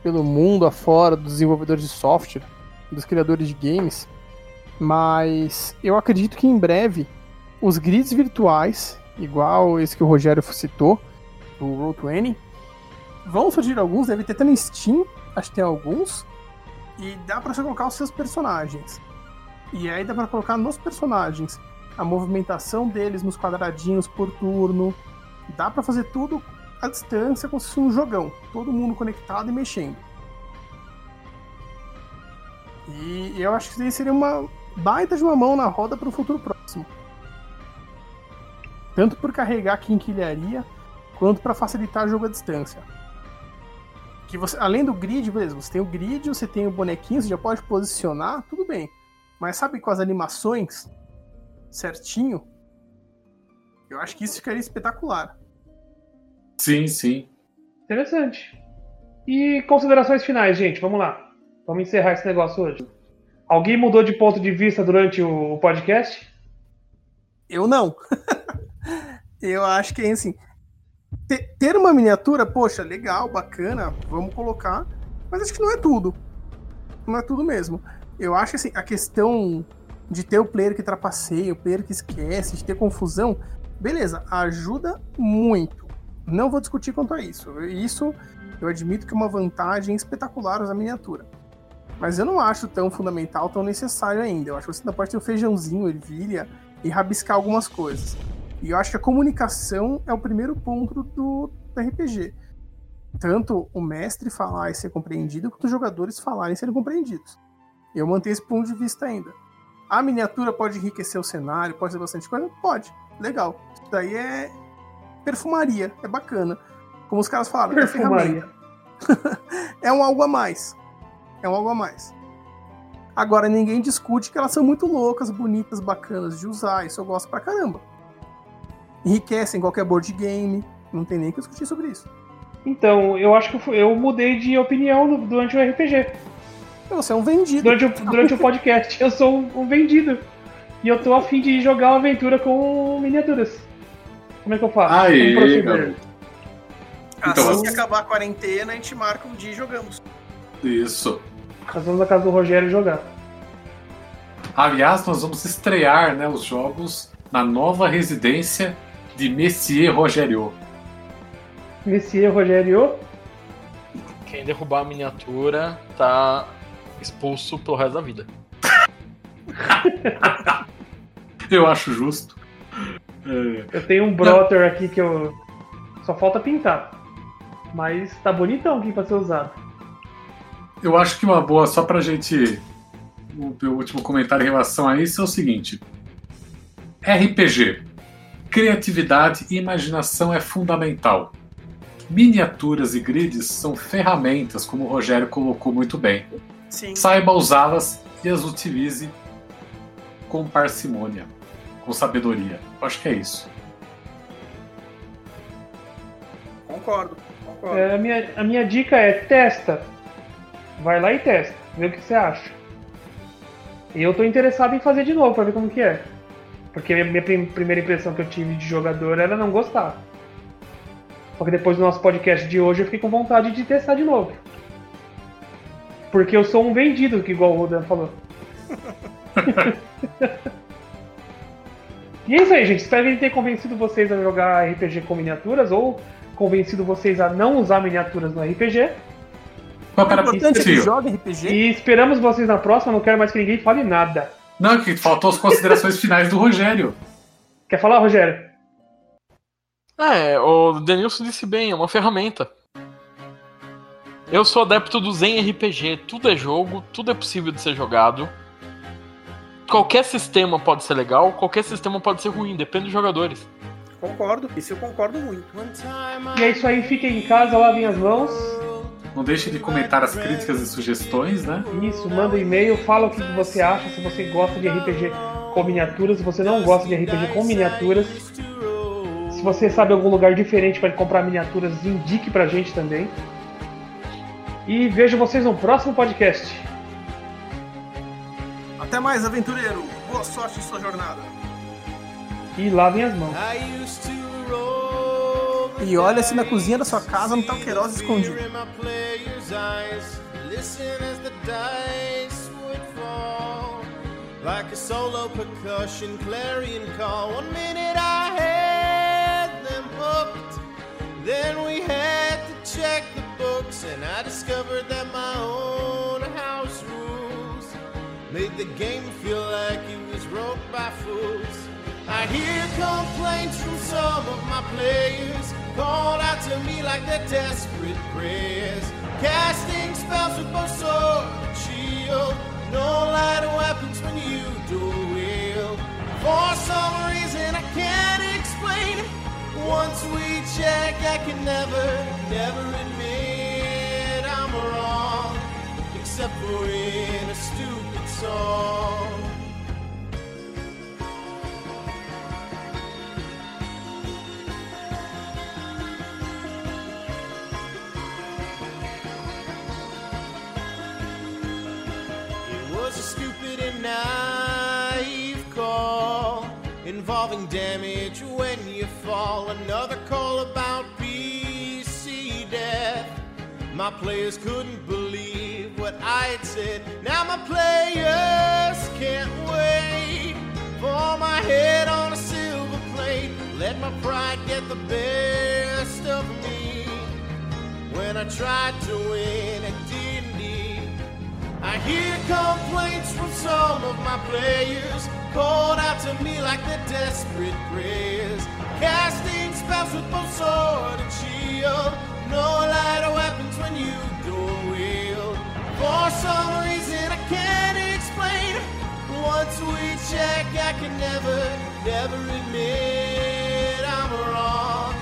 pelo mundo afora dos desenvolvedores de software, dos criadores de games, mas eu acredito que em breve os grids virtuais, igual esse que o Rogério citou, o Roll20, vão surgir alguns, deve ter até no Steam, acho que tem alguns, e dá para você colocar os seus personagens. E aí dá para colocar nos personagens a movimentação deles nos quadradinhos por turno. Dá para fazer tudo à distância como se fosse um jogão, todo mundo conectado e mexendo. E eu acho que isso seria uma baita de uma mão na roda para o futuro próximo. Tanto por carregar quinquilharia, quanto para facilitar o jogo à distância. Que você, além do grid, beleza, você tem o grid, você tem o bonequinho, você já pode posicionar, tudo bem. Mas sabe com as animações certinho? Eu acho que isso ficaria espetacular. Sim, sim. Interessante. E considerações finais, gente, vamos lá. Vamos encerrar esse negócio hoje. Alguém mudou de ponto de vista durante o podcast? Eu não. eu acho que assim, ter uma miniatura, poxa, legal, bacana, vamos colocar, mas acho que não é tudo. Não é tudo mesmo. Eu acho que assim, a questão de ter o player que trapaceia, o player que esquece, de ter confusão, beleza, ajuda muito. Não vou discutir quanto a isso. Isso eu admito que é uma vantagem espetacular usar miniatura. Mas eu não acho tão fundamental, tão necessário ainda. Eu acho que você ainda pode ter o feijãozinho, ervilha e rabiscar algumas coisas. E eu acho que a comunicação é o primeiro ponto do, do RPG. Tanto o mestre falar e ser compreendido, quanto os jogadores falarem e serem compreendidos. Eu mantenho esse ponto de vista ainda. A miniatura pode enriquecer o cenário, pode ser bastante coisa? Pode. Legal. Isso daí é perfumaria, é bacana. Como os caras falaram, perfumaria. é é um algo a mais. É um algo a mais. Agora, ninguém discute que elas são muito loucas, bonitas, bacanas de usar. Isso eu gosto pra caramba. Enriquecem qualquer board game. Não tem nem que discutir sobre isso. Então, eu acho que eu mudei de opinião durante o RPG. Você é um vendido. Durante o, durante o podcast. Eu sou um vendido. E eu tô afim de jogar uma aventura com miniaturas. Como é que eu faço? Aí, Então, assim que acabar a quarentena, a gente marca um dia e jogamos. Isso. Nós vamos na casa do Rogério jogar. Aliás, nós vamos estrear né, os jogos na nova residência de Messier Rogério. Messier Rogério? Quem derrubar a miniatura tá expulso pelo resto da vida. eu acho justo. É... Eu tenho um Brotter aqui que eu. Só falta pintar. Mas tá bonitão aqui pra ser usado. Eu acho que uma boa, só pra gente. O meu último comentário em relação a isso é o seguinte: RPG. Criatividade e imaginação é fundamental. Miniaturas e grids são ferramentas, como o Rogério colocou muito bem. Sim. Saiba usá-las e as utilize com parcimônia, com sabedoria. Eu acho que é isso. Concordo. concordo. É, a, minha, a minha dica é testa Vai lá e testa, vê o que você acha. E eu tô interessado em fazer de novo pra ver como que é. Porque a minha primeira impressão que eu tive de jogador era não gostar. Só que depois do nosso podcast de hoje eu fiquei com vontade de testar de novo. Porque eu sou um vendido, que igual o Rodan falou. e é isso aí, gente. Espero que ter convencido vocês a jogar RPG com miniaturas ou convencido vocês a não usar miniaturas no RPG. Qual é importante que joga RPG. E esperamos vocês na próxima, não quero mais que ninguém fale nada. Não, que faltou as considerações finais do Rogério. Quer falar, Rogério? É, o Denilson disse bem, é uma ferramenta. Eu sou adepto do Zen RPG, tudo é jogo, tudo é possível de ser jogado. Qualquer sistema pode ser legal, qualquer sistema pode ser ruim, depende dos jogadores. Concordo, isso eu concordo muito. E é isso aí, fiquem em casa, lavem as mãos. Não deixe de comentar as críticas e sugestões, né? Isso, manda um e-mail, fala o que você acha, se você gosta de RPG com miniaturas, se você não gosta de RPG com miniaturas. Se você sabe algum lugar diferente para comprar miniaturas, indique pra gente também. E vejo vocês no próximo podcast. Até mais, aventureiro. Boa sorte em sua jornada. E lavem as mãos. E olha se na cozinha da sua casa não tá o Queiroz escondido. in my player's eyes. Listen as the dice would fall. Like a solo percussion clarion call. One minute I had them hooked. Then we had to check the books, and I discovered that my own house rules made the game feel like it was wrote by fools. I hear complaints from some of my players, called out to me like they're desperate prayers, casting spells with both sword and shield. No light weapons when you dual wield. For some reason I can't explain it. Once we check, I can never, never admit I'm wrong, except for in a stupid song. It was a stupid and naive call involving damage when you fall. Another call about. My players couldn't believe what I had said. Now my players can't wait for my head on a silver plate. Let my pride get the best of me when I tried to win at D&D. I hear complaints from some of my players, called out to me like they're desperate prayers, casting spells with both sword and shield. No lighter weapons when you dual wield. For some reason I can't explain. Once we check, I can never, never admit I'm wrong,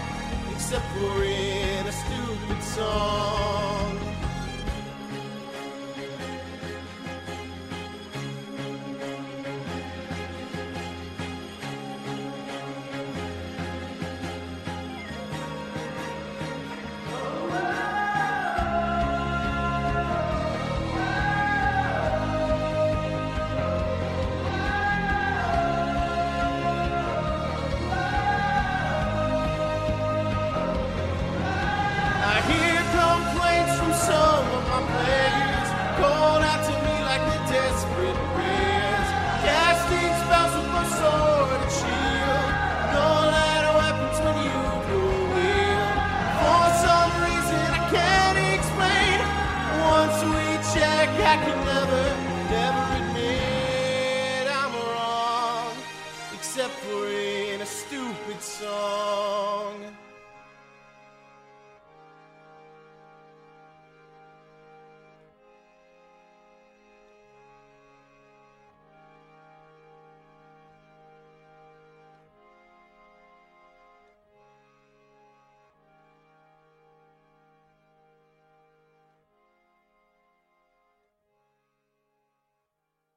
except for in a stupid song.